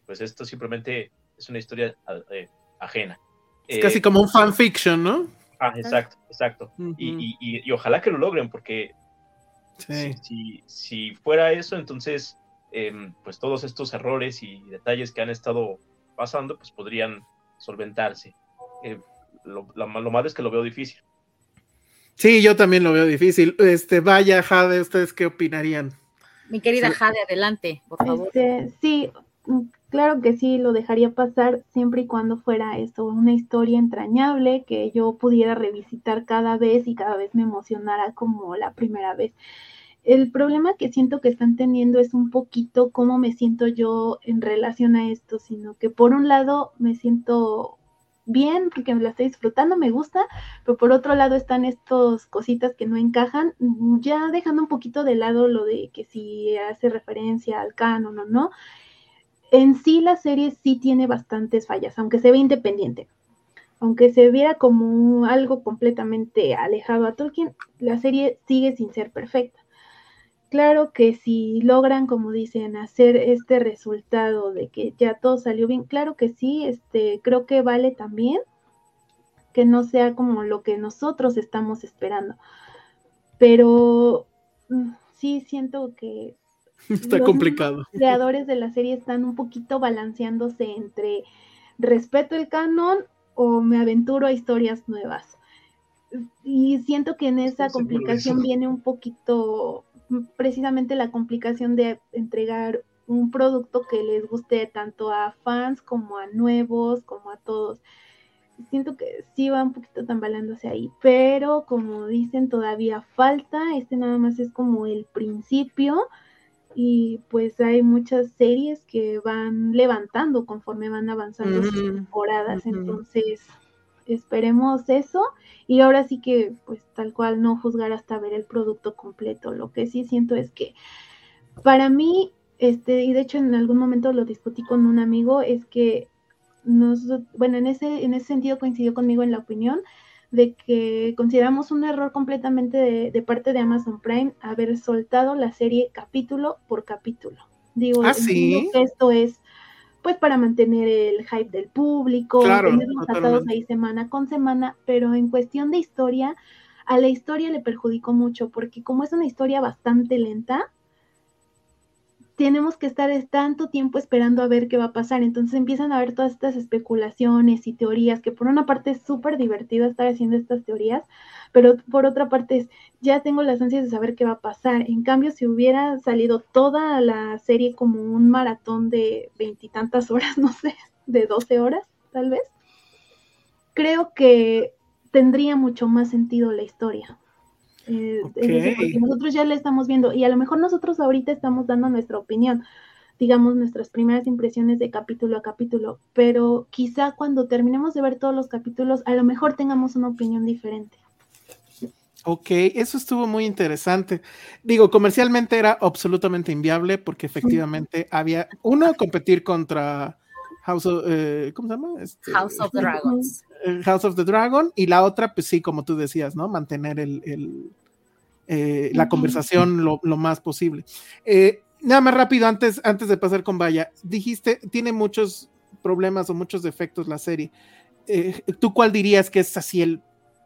Speaker 6: pues esto simplemente es una historia eh, ajena.
Speaker 3: Es casi eh, como un fanfiction, ¿no?
Speaker 6: Ah, exacto, exacto. y, y, ojalá que lo logren, porque si, si, fuera eso, entonces, em, pues todos estos errores y detalles que han estado pasando, pues podrían solventarse. Eh, lo, malo es que lo veo difícil.
Speaker 3: Sí, yo también lo veo difícil. Este, vaya, Jade, ¿ustedes qué opinarían?
Speaker 4: Mi querida Jade, adelante, por favor.
Speaker 5: Este, sí, claro que sí, lo dejaría pasar siempre y cuando fuera esto, una historia entrañable que yo pudiera revisitar cada vez y cada vez me emocionara como la primera vez. El problema que siento que están teniendo es un poquito cómo me siento yo en relación a esto, sino que por un lado me siento bien porque me la estoy disfrutando, me gusta, pero por otro lado están estas cositas que no encajan, ya dejando un poquito de lado lo de que si hace referencia al canon o no, en sí la serie sí tiene bastantes fallas, aunque se ve independiente. Aunque se viera como algo completamente alejado a Tolkien, la serie sigue sin ser perfecta. Claro que si logran, como dicen, hacer este resultado de que ya todo salió bien, claro que sí, este, creo que vale también que no sea como lo que nosotros estamos esperando. Pero mm, sí siento que
Speaker 3: Está complicado.
Speaker 5: Los creadores de la serie están un poquito balanceándose entre respeto el canon o me aventuro a historias nuevas. Y siento que en esa complicación viene un poquito precisamente la complicación de entregar un producto que les guste tanto a fans como a nuevos, como a todos. siento que sí va un poquito tambaleándose ahí, pero como dicen, todavía falta, este nada más es como el principio y pues hay muchas series que van levantando conforme van avanzando sus temporadas, entonces esperemos eso. Y ahora sí que pues tal cual no juzgar hasta ver el producto completo, lo que sí siento es que para mí, este, y de hecho en algún momento lo discutí con un amigo, es que nos, bueno, en ese, en ese sentido coincidió conmigo en la opinión de que consideramos un error completamente de, parte de Amazon Prime haber soltado la serie capítulo por capítulo. Digo,
Speaker 3: ¿Ah, que
Speaker 5: esto es pues para mantener el hype del público,
Speaker 3: claro,
Speaker 5: tenerlos atados ahí semana con semana, pero en cuestión de historia, a la historia le perjudicó mucho, porque como es una historia bastante lenta, tenemos que estar tanto tiempo esperando a ver qué va a pasar. Entonces empiezan a haber todas estas especulaciones y teorías, que por una parte es súper divertido estar haciendo estas teorías, pero por otra parte es, ya tengo las ansias de saber qué va a pasar. En cambio, si hubiera salido toda la serie como un maratón de veintitantas horas, no sé, de doce horas, tal vez, creo que tendría mucho más sentido la historia. Eh, nosotros ya le estamos viendo y a lo mejor nosotros ahorita estamos dando nuestra opinión, digamos nuestras primeras impresiones de capítulo a capítulo, pero quizá cuando terminemos de ver todos los capítulos, a lo mejor tengamos una opinión diferente.
Speaker 3: Ok, eso estuvo muy interesante. Digo, comercialmente era absolutamente inviable porque efectivamente había, uno, competir contra House of, eh, ¿cómo se llama?
Speaker 4: Este, House of Dragons.
Speaker 3: House of the Dragon, y la otra, pues sí, como tú decías, ¿no? Mantener el, eh, la conversación lo, más posible. Eh, nada más rápido, antes, antes de pasar con Vaya, dijiste, tiene muchos problemas o muchos defectos la serie. Eh, ¿Tú cuál dirías que es así el,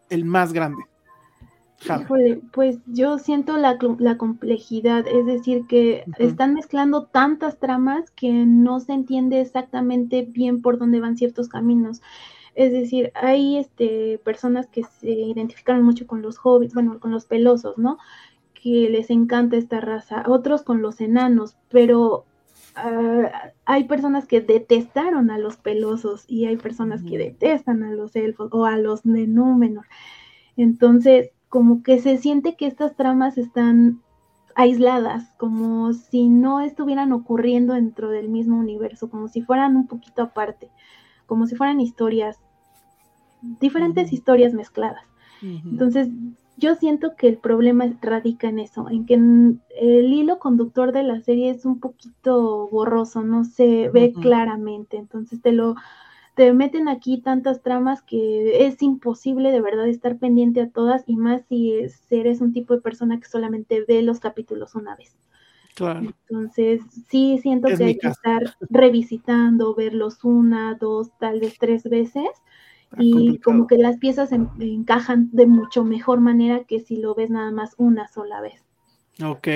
Speaker 3: el más grande?
Speaker 5: pues yo siento la, la, complejidad, es decir, que están mezclando tantas tramas que no se entiende exactamente bien por dónde van ciertos caminos. Es decir, hay este, personas que se identifican mucho con los hobbits, bueno, con los pelosos, ¿no? Que les encanta esta raza, otros con los enanos, pero ah, hay personas que detestaron a los pelosos y hay personas que detestan a los elfos o a los de Númenor. Entonces, como que se siente que estas tramas están aisladas, como si no estuvieran ocurriendo dentro del mismo universo, como si fueran un poquito aparte, como si fueran historias diferentes historias mezcladas. Entonces, yo siento que el problema radica en eso, en que el hilo conductor de la serie es un poquito borroso, no se ve claramente. Entonces, te lo te meten aquí tantas tramas que es imposible de verdad estar pendiente a todas y más si eres un tipo de persona que solamente ve los capítulos una vez.
Speaker 3: Claro.
Speaker 5: Entonces, sí siento que hay que estar revisitando, verlos una, dos, tal vez tres veces y como que las piezas encajan de mucho mejor manera que si lo ves nada más una sola vez.
Speaker 3: Ok.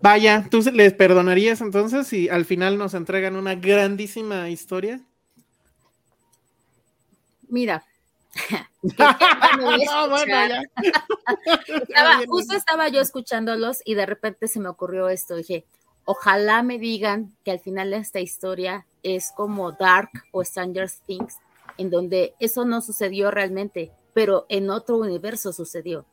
Speaker 3: Vaya, ¿tú les perdonarías entonces si al final nos entregan una grandísima historia?
Speaker 4: Mira. justo estaba yo escuchándolos y de repente se me ocurrió esto. Dije, ojalá me digan que al final esta historia es como Dark o Stranger Things, en donde eso no sucedió realmente, pero en otro universo sucedió.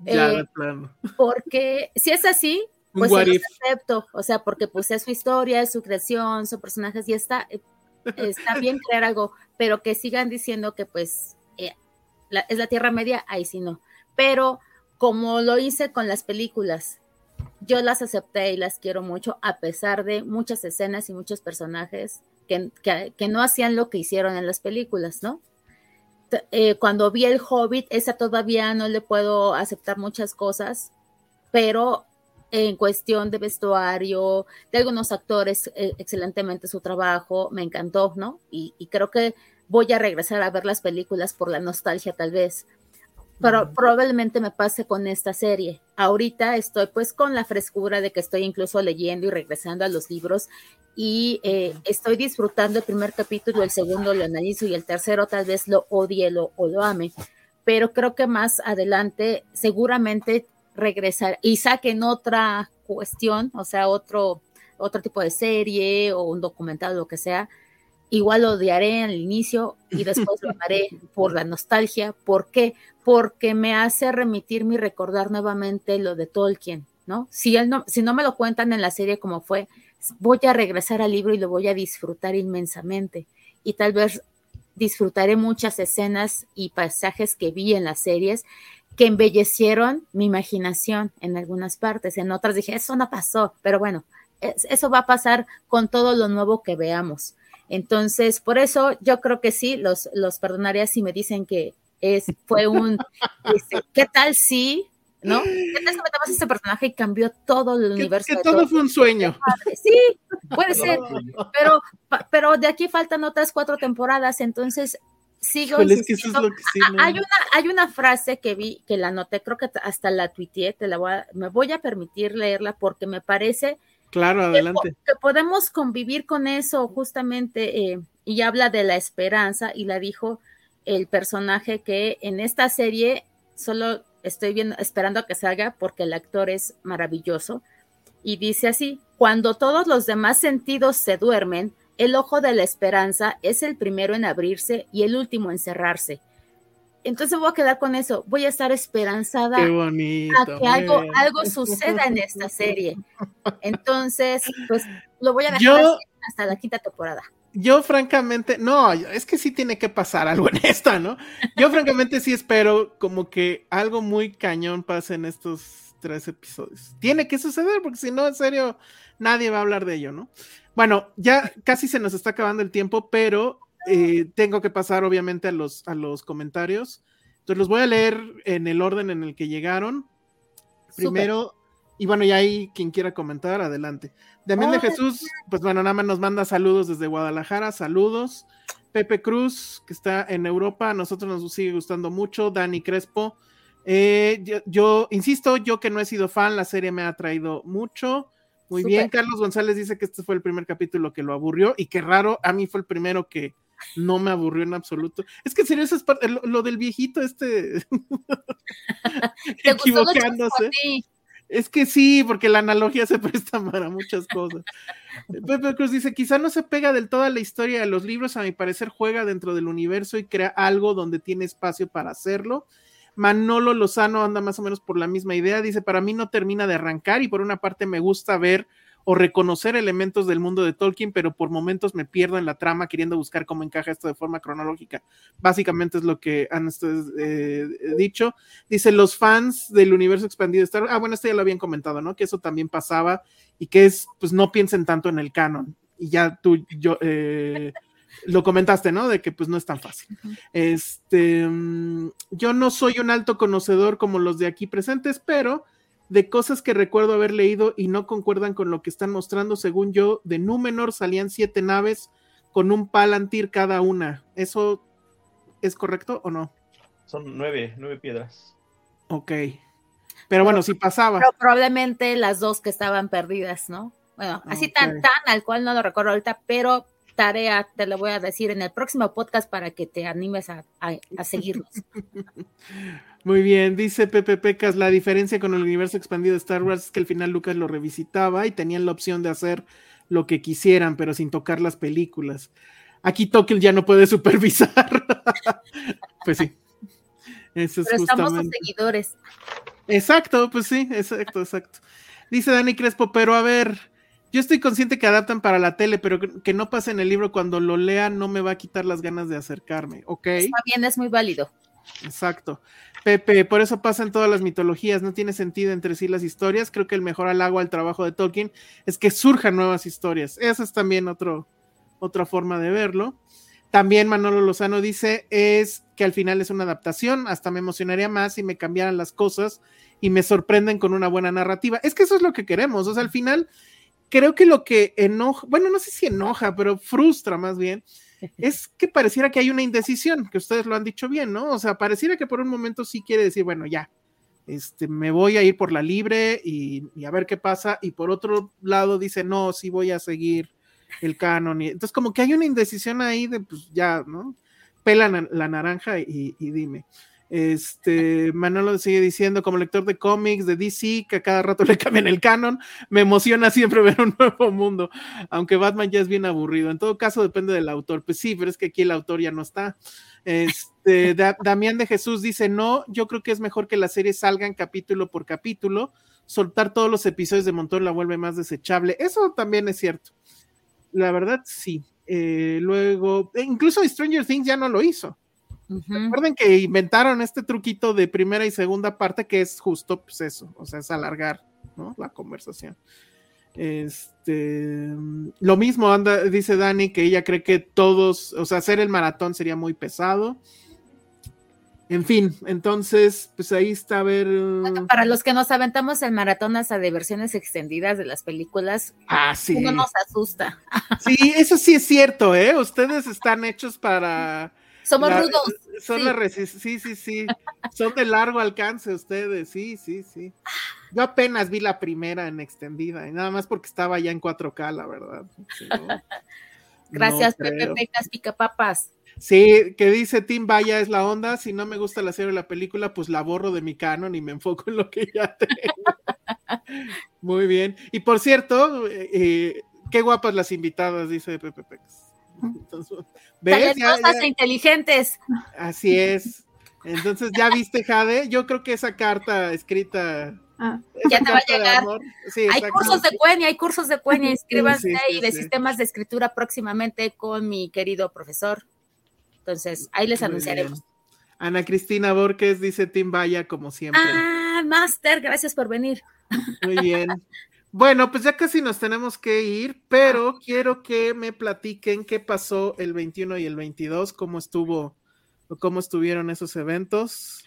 Speaker 3: Ya, eh, plano.
Speaker 4: Porque si es así, pues acepto, o sea, porque pues es su historia, es su creación, son personajes y está, eh, está bien crear algo, pero que sigan diciendo que pues eh, es la Tierra Media, ahí sí no. Pero como lo hice con las películas, yo las acepté y las quiero mucho, a pesar de muchas escenas y muchos personajes que, no hacían lo que hicieron en las películas, ¿no? Eh, cuando vi el Hobbit, esa todavía no le puedo aceptar muchas cosas, pero en cuestión de vestuario, de algunos actores, eh, excelentemente su trabajo, me encantó, ¿no? Y, y, creo que voy a regresar a ver las películas por la nostalgia tal vez, pero probablemente me pase con esta serie. Ahorita estoy pues con la frescura de que estoy incluso leyendo y regresando a los libros y eh, estoy disfrutando el primer capítulo, el segundo lo analizo y el tercero tal vez lo odie lo, o lo ame, pero creo que más adelante seguramente regresar y saquen otra cuestión, o sea, otro, otro tipo de serie o un documental, lo que sea, igual lo odiaré al inicio y después lo amaré por la nostalgia. ¿Por qué? Porque me hace remitirme y recordar nuevamente lo de Tolkien, ¿no? Si, él no, si no me lo cuentan en la serie como fue, voy a regresar al libro y lo voy a disfrutar inmensamente. Y tal vez disfrutaré muchas escenas y pasajes que vi en las series que embellecieron mi imaginación en algunas partes. En otras dije, eso no pasó, pero bueno, eso va a pasar con todo lo nuevo que veamos. Entonces, por eso yo creo que sí, los, los perdonaría si me dicen que es, fue un, este, ¿qué tal si ¿no? ¿Qué tal si este personaje y cambió todo el universo?
Speaker 3: Que todo, fue un sueño.
Speaker 4: Sí, puede ser, pero, pero de aquí faltan otras cuatro temporadas, entonces sigo insistiendo. hay, una, hay una frase que vi, que la noté, creo que hasta la tuiteé, te la voy a, me voy a permitir leerla porque me parece
Speaker 3: Claro, adelante.
Speaker 4: Que, podemos convivir con eso justamente, eh, y habla de la esperanza, y la dijo el personaje que en esta serie solo estoy viendo, esperando a que salga porque el actor es maravilloso. Y dice así, cuando todos los demás sentidos se duermen, el ojo de la esperanza es el primero en abrirse y el último en cerrarse. Entonces voy a quedar con eso, voy a estar esperanzada
Speaker 3: a
Speaker 4: que algo, algo suceda en esta serie. Entonces, pues lo voy a
Speaker 3: dejar
Speaker 4: hasta la quinta temporada
Speaker 3: yo francamente, no, es que sí tiene que pasar algo en esta, ¿no? Yo francamente sí espero como que algo muy cañón pase en estos tres episodios. Tiene que suceder, porque si no, en serio, nadie va a hablar de ello, ¿no? Bueno, ya casi se nos está acabando el tiempo, pero eh, tengo que pasar obviamente a los, a los comentarios. Entonces los voy a leer en el orden en el que llegaron. Primero, y bueno, y ahí quien quiera comentar, adelante. Damián de Jesús, pues bueno, nada más nos manda saludos desde Guadalajara, saludos. Pepe Cruz, que está en Europa, a nosotros nos sigue gustando mucho. Dani Crespo, eh, yo, insisto, yo que no he sido fan, la serie me ha traído mucho. Muy bien, Carlos González dice que este fue el primer capítulo que lo aburrió y qué raro, a mí fue el primero que no me aburrió en absoluto. Es que en serio, eso es lo, del viejito este equivocándose. Es que sí, porque la analogía se presta para muchas cosas. Pepe Cruz dice, quizá no se pega del todo a la historia de los libros, a mi parecer juega dentro del universo y crea algo donde tiene espacio para hacerlo. Manolo Lozano anda más o menos por la misma idea, dice, para mí no termina de arrancar y por una parte me gusta ver o reconocer elementos del mundo de Tolkien, pero por momentos me pierdo en la trama queriendo buscar cómo encaja esto de forma cronológica. Básicamente es lo que han eh, dicho. Dice, los fans del universo expandido de ah, bueno, esto ya lo habían comentado, ¿no? Que eso también pasaba y que es, pues no piensen tanto en el canon. Y ya tú, yo, eh, lo comentaste, ¿no? De que pues no es tan fácil. Este, mm, yo no soy un alto conocedor como los de aquí presentes, pero de cosas que recuerdo haber leído y no concuerdan con lo que están mostrando. Según yo, de Númenor salían siete naves con un Palantir cada una. ¿Eso es correcto o no?
Speaker 6: Son nueve, nueve piedras.
Speaker 3: Ok. Pero bueno, si pasaba.
Speaker 4: Pero probablemente las dos que estaban perdidas, ¿no? Bueno, así tan, tan, al cual no lo recuerdo ahorita, pero tarea te lo voy a decir en el próximo podcast para que te animes a, a seguirnos.
Speaker 3: Muy bien, dice Pepe Pecas, la diferencia con el universo expandido de Star Wars es que al final Lucas lo revisitaba y tenían la opción de hacer lo que quisieran, pero sin tocar las películas. Aquí Tokyo ya no puede supervisar. pues sí.
Speaker 4: Eso es pero estamos sus seguidores.
Speaker 3: Exacto, pues sí, exacto, exacto. Dice Dani Crespo, pero a ver, yo estoy consciente que adaptan para la tele, pero que no pase en el libro cuando lo lea no me va a quitar las ganas de acercarme, ¿ok?
Speaker 4: Está bien, es muy válido.
Speaker 3: Exacto. Pepe, por eso pasa en todas las mitologías, no tiene sentido entre sí las historias. Creo que el mejor halago al trabajo de Tolkien es que surjan nuevas historias. Esa es también otro, otra forma de verlo. También Manolo Lozano dice es que al final es una adaptación, hasta me emocionaría más si me cambiaran las cosas y me sorprenden con una buena narrativa. Es que eso es lo que queremos, o sea, al final creo que lo que enoja, bueno, no sé si enoja, pero frustra más bien, es que pareciera que hay una indecisión, que ustedes lo han dicho bien, ¿no? O sea, pareciera que por un momento sí quiere decir, bueno, ya, este, me voy a ir por la libre y, a ver qué pasa, y por otro lado dice, no, sí voy a seguir el canon. Y, entonces, como que hay una indecisión ahí de, pues ya, ¿no? Pela la naranja y, dime. Este, Manolo sigue diciendo, como lector de cómics de DC, que a cada rato le cambian el canon, me emociona siempre ver un nuevo mundo, aunque Batman ya es bien aburrido. En todo caso, depende del autor. Pues sí, pero es que aquí el autor ya no está. Este, Damián de Jesús dice, no, yo creo que es mejor que la serie salgan capítulo por capítulo. Soltar todos los episodios de montón la vuelve más desechable. Eso también es cierto. La verdad, sí. Eh, luego, e incluso Stranger Things ya no lo hizo. Recuerden que inventaron este truquito de primera y segunda parte que es justo pues eso, o sea, es alargar ¿no? la conversación. Este, lo mismo anda, dice Dani, que ella cree que todos, o sea, hacer el maratón sería muy pesado. En fin, entonces, pues ahí está a ver.
Speaker 4: para los que nos aventamos el maratón hasta de versiones extendidas de las películas,
Speaker 3: ah, sí.
Speaker 4: uno nos asusta.
Speaker 3: Sí, eso sí es cierto, ¿eh? Ustedes están hechos para
Speaker 4: somos rudos.
Speaker 3: Son sí. sí, sí, sí. son de largo alcance ustedes, sí, sí, sí. Yo apenas vi la primera en extendida, y nada más porque estaba ya en 4K, la verdad.
Speaker 4: Gracias, Pepe Pecas Picapapas.
Speaker 3: Sí, que dice Tim Vaya es la onda. Si no me gusta la serie o la película, pues la borro de mi canon y me enfoco en lo que ya tengo. Muy bien. Y por cierto, eh, eh, qué guapas las invitadas, dice Pepe Pecas.
Speaker 4: Entonces, ¿ves? E inteligentes.
Speaker 3: Así es. Entonces, ¿ya viste, Jade? Yo creo que esa carta escrita.
Speaker 4: Ah. ya te va a llegar. hay cursos de Cuenia, hay cursos de Cuenia, inscríbanse y de sistemas de escritura próximamente con mi querido profesor. Entonces, ahí les anunciaremos.
Speaker 3: Ana Cristina Borges dice Tim Vaya como siempre.
Speaker 4: Ah, Master, gracias por venir.
Speaker 3: Muy bien. Bueno, pues ya casi nos tenemos que ir, pero quiero que me platiquen qué pasó el 21 y el 22, cómo estuvo, cómo estuvieron esos eventos.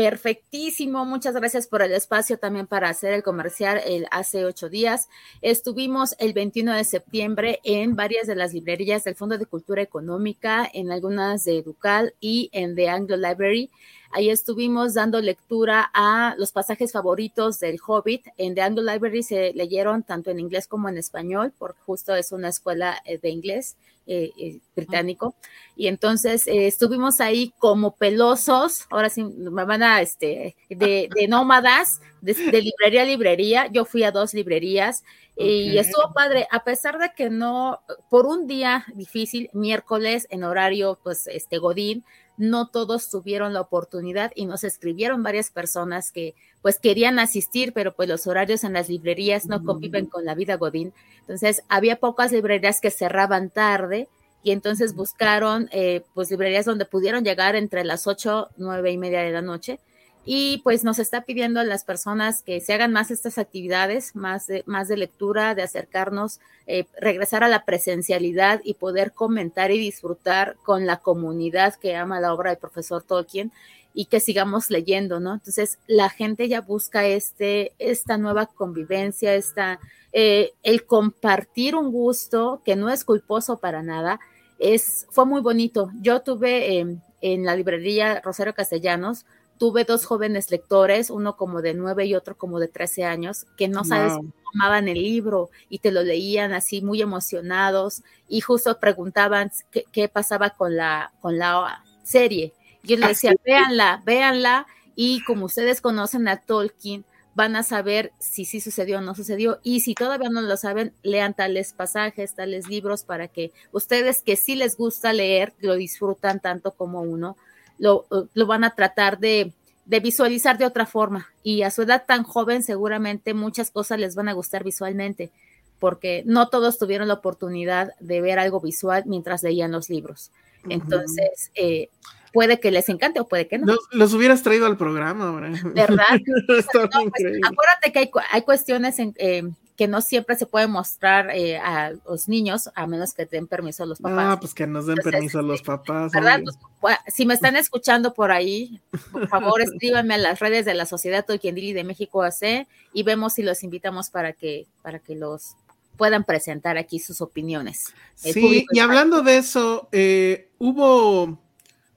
Speaker 4: Perfectísimo, muchas gracias por el espacio también para hacer el comercial el, hace ocho días. Estuvimos el 21 de septiembre en varias de las librerías del Fondo de Cultura Económica, en algunas de Ducal y en The Anglo Library. Ahí estuvimos dando lectura a los pasajes favoritos del Hobbit. En The Anglo Library se leyeron tanto en inglés como en español, porque justo es una escuela eh, de inglés eh, eh, británico. Y entonces estuvimos ahí como pelosos, ahora sí me van a, este, de, nómadas, de, librería a librería. Yo fui a dos librerías y estuvo padre, a pesar de que no, por un día difícil, miércoles en horario, pues, este, Godín, no todos tuvieron la oportunidad y nos escribieron varias personas que pues querían asistir, pero pues los horarios en las librerías no conviven con la vida Godín. Entonces había pocas librerías que cerraban tarde y entonces buscaron eh, pues librerías donde pudieron llegar entre las ocho, nueve y media de la noche y pues nos está pidiendo a las personas que se hagan más estas actividades, más de, más de lectura, de acercarnos, eh, regresar a la presencialidad y poder comentar y disfrutar con la comunidad que ama la obra del profesor Tolkien y que sigamos leyendo, ¿no? Entonces la gente ya busca este, esta nueva convivencia, esta, eh, el compartir un gusto que no es culposo para nada, es, fue muy bonito. Yo tuve em, en la librería Rosario Castellanos, tuve dos jóvenes lectores, uno como de nueve y otro como de trece años, que no sabes cómo tomaban el libro y te lo leían así muy emocionados y justo preguntaban qué, pasaba con la, con la serie. Yo les decía, véanla, véanla y como ustedes conocen a Tolkien, van a saber si sí sucedió o no sucedió. Y si todavía no lo saben, lean tales pasajes, tales libros para que ustedes que sí les gusta leer, lo disfrutan tanto como uno, lo, van a tratar de, visualizar de otra forma. Y a su edad tan joven seguramente muchas cosas les van a gustar visualmente, porque no todos tuvieron la oportunidad de ver algo visual mientras leían los libros. Entonces, eh, puede que les encante o puede que no.
Speaker 3: Los, hubieras traído al programa,
Speaker 4: ¿verdad? Pues, acuérdate que hay, hay cuestiones en, eh, que no siempre se puede mostrar eh, a los niños, a menos que den permiso a los papás.
Speaker 3: Ah, pues que nos den permiso a los papás.
Speaker 4: ¿Verdad? Pues, si me están escuchando por ahí, por favor escríbanme a las redes de la Sociedad Tolkiendili de México AC y vemos si los invitamos para que, para que los puedan presentar aquí sus opiniones.
Speaker 3: sí, y hablando de eso, eh, hubo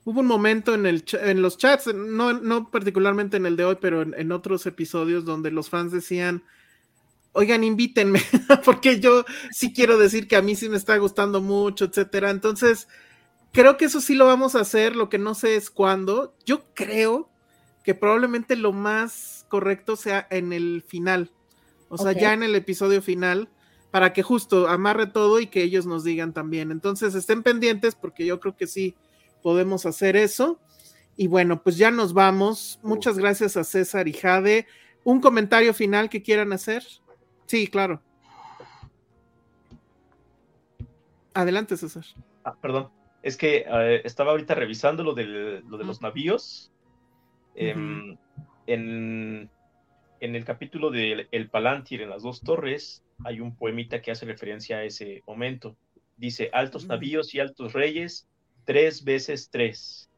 Speaker 3: hubo un momento en, el, en los chats, no, no particularmente en el de hoy, pero en, otros episodios donde los fans decían, oigan, invítenme, porque yo sí quiero decir que a mí sí me está gustando mucho, etcétera. Entonces, creo que eso sí lo vamos a hacer, lo que no sé es cuándo. Yo creo que probablemente lo más correcto sea en el final, o sea, ya en el episodio final, para que justo amarre todo y que ellos nos digan también. Entonces estén pendientes porque yo creo que sí podemos hacer eso. Y bueno, pues ya nos vamos. Muchas gracias a César y Jade. ¿Un comentario final que quieran hacer? Sí, claro. Adelante, César.
Speaker 6: Ah, perdón. Es que eh, estaba ahorita revisando lo, de los navíos. Em, en, el capítulo de El Palantir en las dos torres hay un poemita que hace referencia a ese momento. Dice, altos navíos y altos reyes, tres veces tres.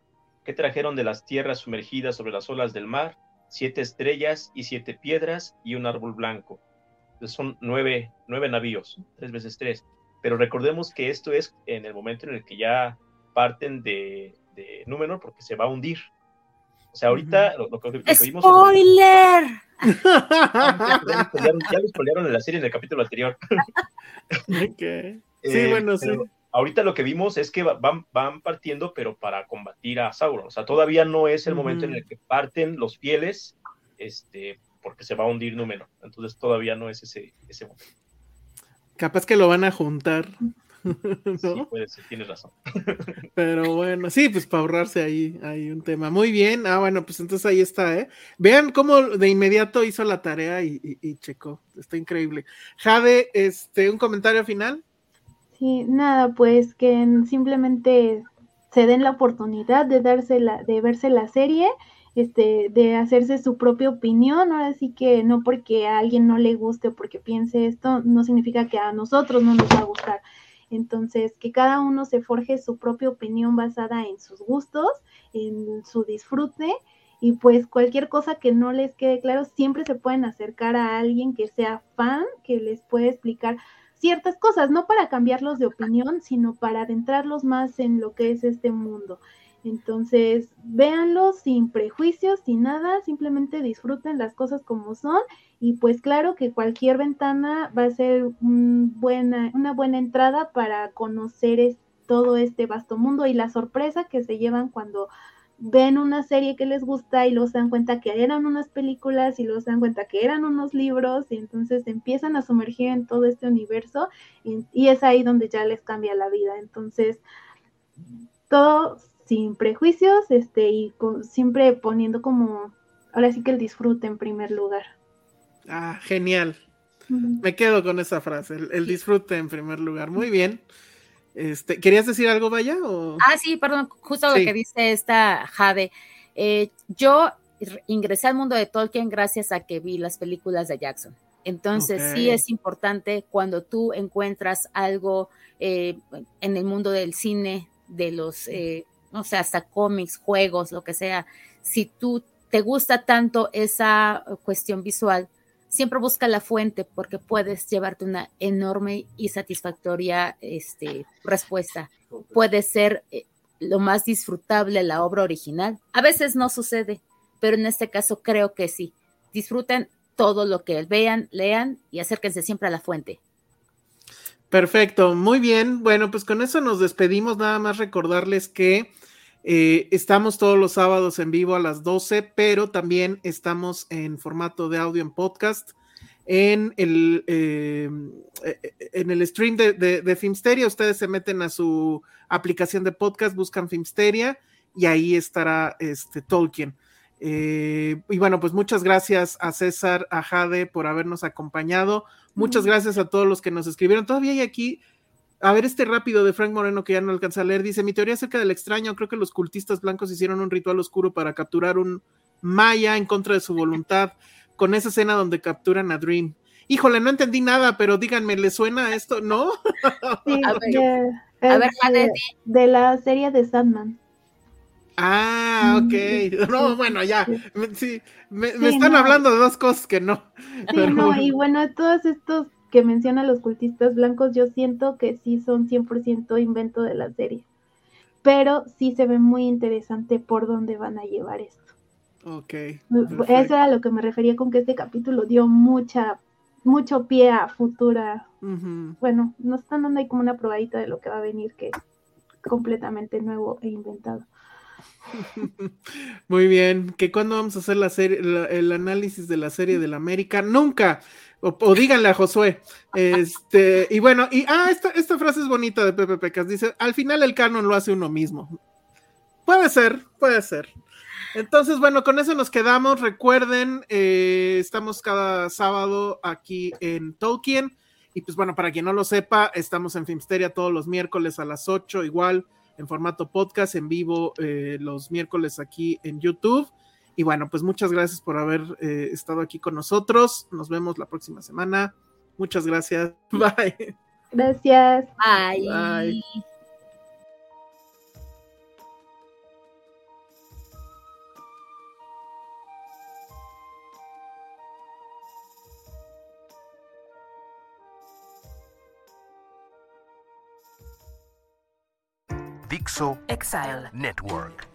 Speaker 6: ¿Qué trajeron de las tierras sumergidas sobre las olas del mar? Siete estrellas y siete piedras y un árbol blanco. Entonces son nueve, nueve navíos, tres veces tres. Pero recordemos que esto es en el momento en el que ya parten de, de Númenor porque se va a hundir. O sea, ahorita lo, que, vimos.
Speaker 4: ¡Spoiler!
Speaker 6: ya, lo spoilearon en la serie en el capítulo anterior.
Speaker 3: sí, eh, bueno, sí
Speaker 6: ahorita lo que vimos es que van, van partiendo, pero para combatir a Sauron. O sea, todavía no es el momento en el que parten los fieles, este, porque se va a hundir número. Entonces todavía no es ese, ese momento.
Speaker 3: Capaz que lo van a juntar.
Speaker 6: Sí, puede ser, tienes razón.
Speaker 3: Pero bueno, sí, pues para ahorrarse ahí hay un tema. Muy bien. Ah, bueno, pues entonces ahí está, ¿eh? Vean cómo de inmediato hizo la tarea y, y checó. Está increíble. Jade, este, un comentario final.
Speaker 5: Sí, nada, pues que simplemente se den la oportunidad de darse la, de verse la serie, este, de hacerse su propia opinión. Ahora sí que no porque a alguien no le guste o porque piense esto, no significa que a nosotros no nos va a gustar. Entonces, que cada uno se forje su propia opinión basada en sus gustos, en su disfrute. Y pues cualquier cosa que no les quede claro, siempre se pueden acercar a alguien que sea fan, que les puede explicar ciertas cosas, no para cambiarlos de opinión, sino para adentrarlos más en lo que es este mundo. Entonces, véanlo sin prejuicios, sin nada, simplemente disfruten las cosas como son y pues claro que cualquier ventana va a ser buena, una buena entrada para conocer todo este vasto mundo y la sorpresa que se llevan cuando ven una serie que les gusta y se dan cuenta que eran unas películas y se dan cuenta que eran unos libros y entonces empiezan a sumergir en todo este universo y, es ahí donde ya les cambia la vida. Entonces, todo sin prejuicios este, y siempre poniendo como, ahora sí que el disfrute en primer lugar.
Speaker 3: Ah, genial. Me quedo con esa frase, el disfrute en primer lugar. Muy bien. Este, ¿Querías decir algo, Vaya?
Speaker 4: Ah, sí, perdón, justo lo que dice esta Jade. Eh, yo ingresé al mundo de Tolkien gracias a que vi las películas de Jackson. Entonces, sí es importante cuando tú encuentras algo eh, en el mundo del cine, de los, eh, no sé, hasta cómics, juegos, lo que sea, si tú te gusta tanto esa cuestión visual, siempre busca la fuente porque puedes llevarte una enorme y satisfactoria este, respuesta. Puede ser eh, lo más disfrutable la obra original. A veces no sucede, pero en este caso creo que sí. Disfruten todo lo que vean, lean y acérquense siempre a la fuente.
Speaker 3: Perfecto, muy bien. Bueno, pues con eso nos despedimos. Nada más recordarles que eh, estamos todos los sábados en vivo a las 12, pero también estamos en formato de audio en podcast en el, eh, en el stream de, de, Filmsteria. Ustedes se meten a su aplicación de podcast, buscan Filmsteria y ahí estará este Tolkien. Eh, y bueno, pues muchas gracias a César, a Jade por habernos acompañado. Muchas gracias a todos los que nos escribieron. Todavía hay aquí a ver, este rápido de Frank Moreno que ya no alcanza a leer, dice, mi teoría acerca del extraño, creo que los cultistas blancos hicieron un ritual oscuro para capturar un Maya en contra de su voluntad, con esa escena donde capturan a Dream. Híjole, no entendí nada, pero díganme, ¿le suena esto? ¿No?
Speaker 5: Sí, a ver, de, la serie de Sandman.
Speaker 3: Ah, ok. No, bueno, ya. Sí, me, están hablando de dos cosas que no.
Speaker 5: Sí, no, y bueno, todos estos que menciona los cultistas blancos, yo siento que sí son 100% invento de la serie. Pero sí se ve muy interesante por dónde van a llevar esto.
Speaker 3: Ok.
Speaker 5: Eso era lo que me refería con que este capítulo dio mucha, mucho pie a futura. Bueno, nos están dando ahí como una probadita de lo que va a venir, que completamente nuevo e inventado.
Speaker 3: Muy bien, que cuando vamos a hacer la serie, el análisis de la serie del América, nunca, o, díganle a Josué. Este, y bueno, y ah, esta, esta frase es bonita de Pepe Pecas, dice, al final el canon lo hace uno mismo. Puede ser, puede ser. Entonces, bueno, con eso nos quedamos. Recuerden, eh, estamos cada sábado aquí en Tolkien. Y pues bueno, para quien no lo sepa, estamos en Filmsteria todos los miércoles a las 8, igual en formato podcast, en vivo eh, los miércoles aquí en YouTube. Y bueno, pues muchas gracias por haber eh, estado aquí con nosotros. Nos vemos la próxima semana. Muchas gracias. Bye.
Speaker 5: Gracias.
Speaker 4: Bye. Bye.
Speaker 1: Dixo Exile Network.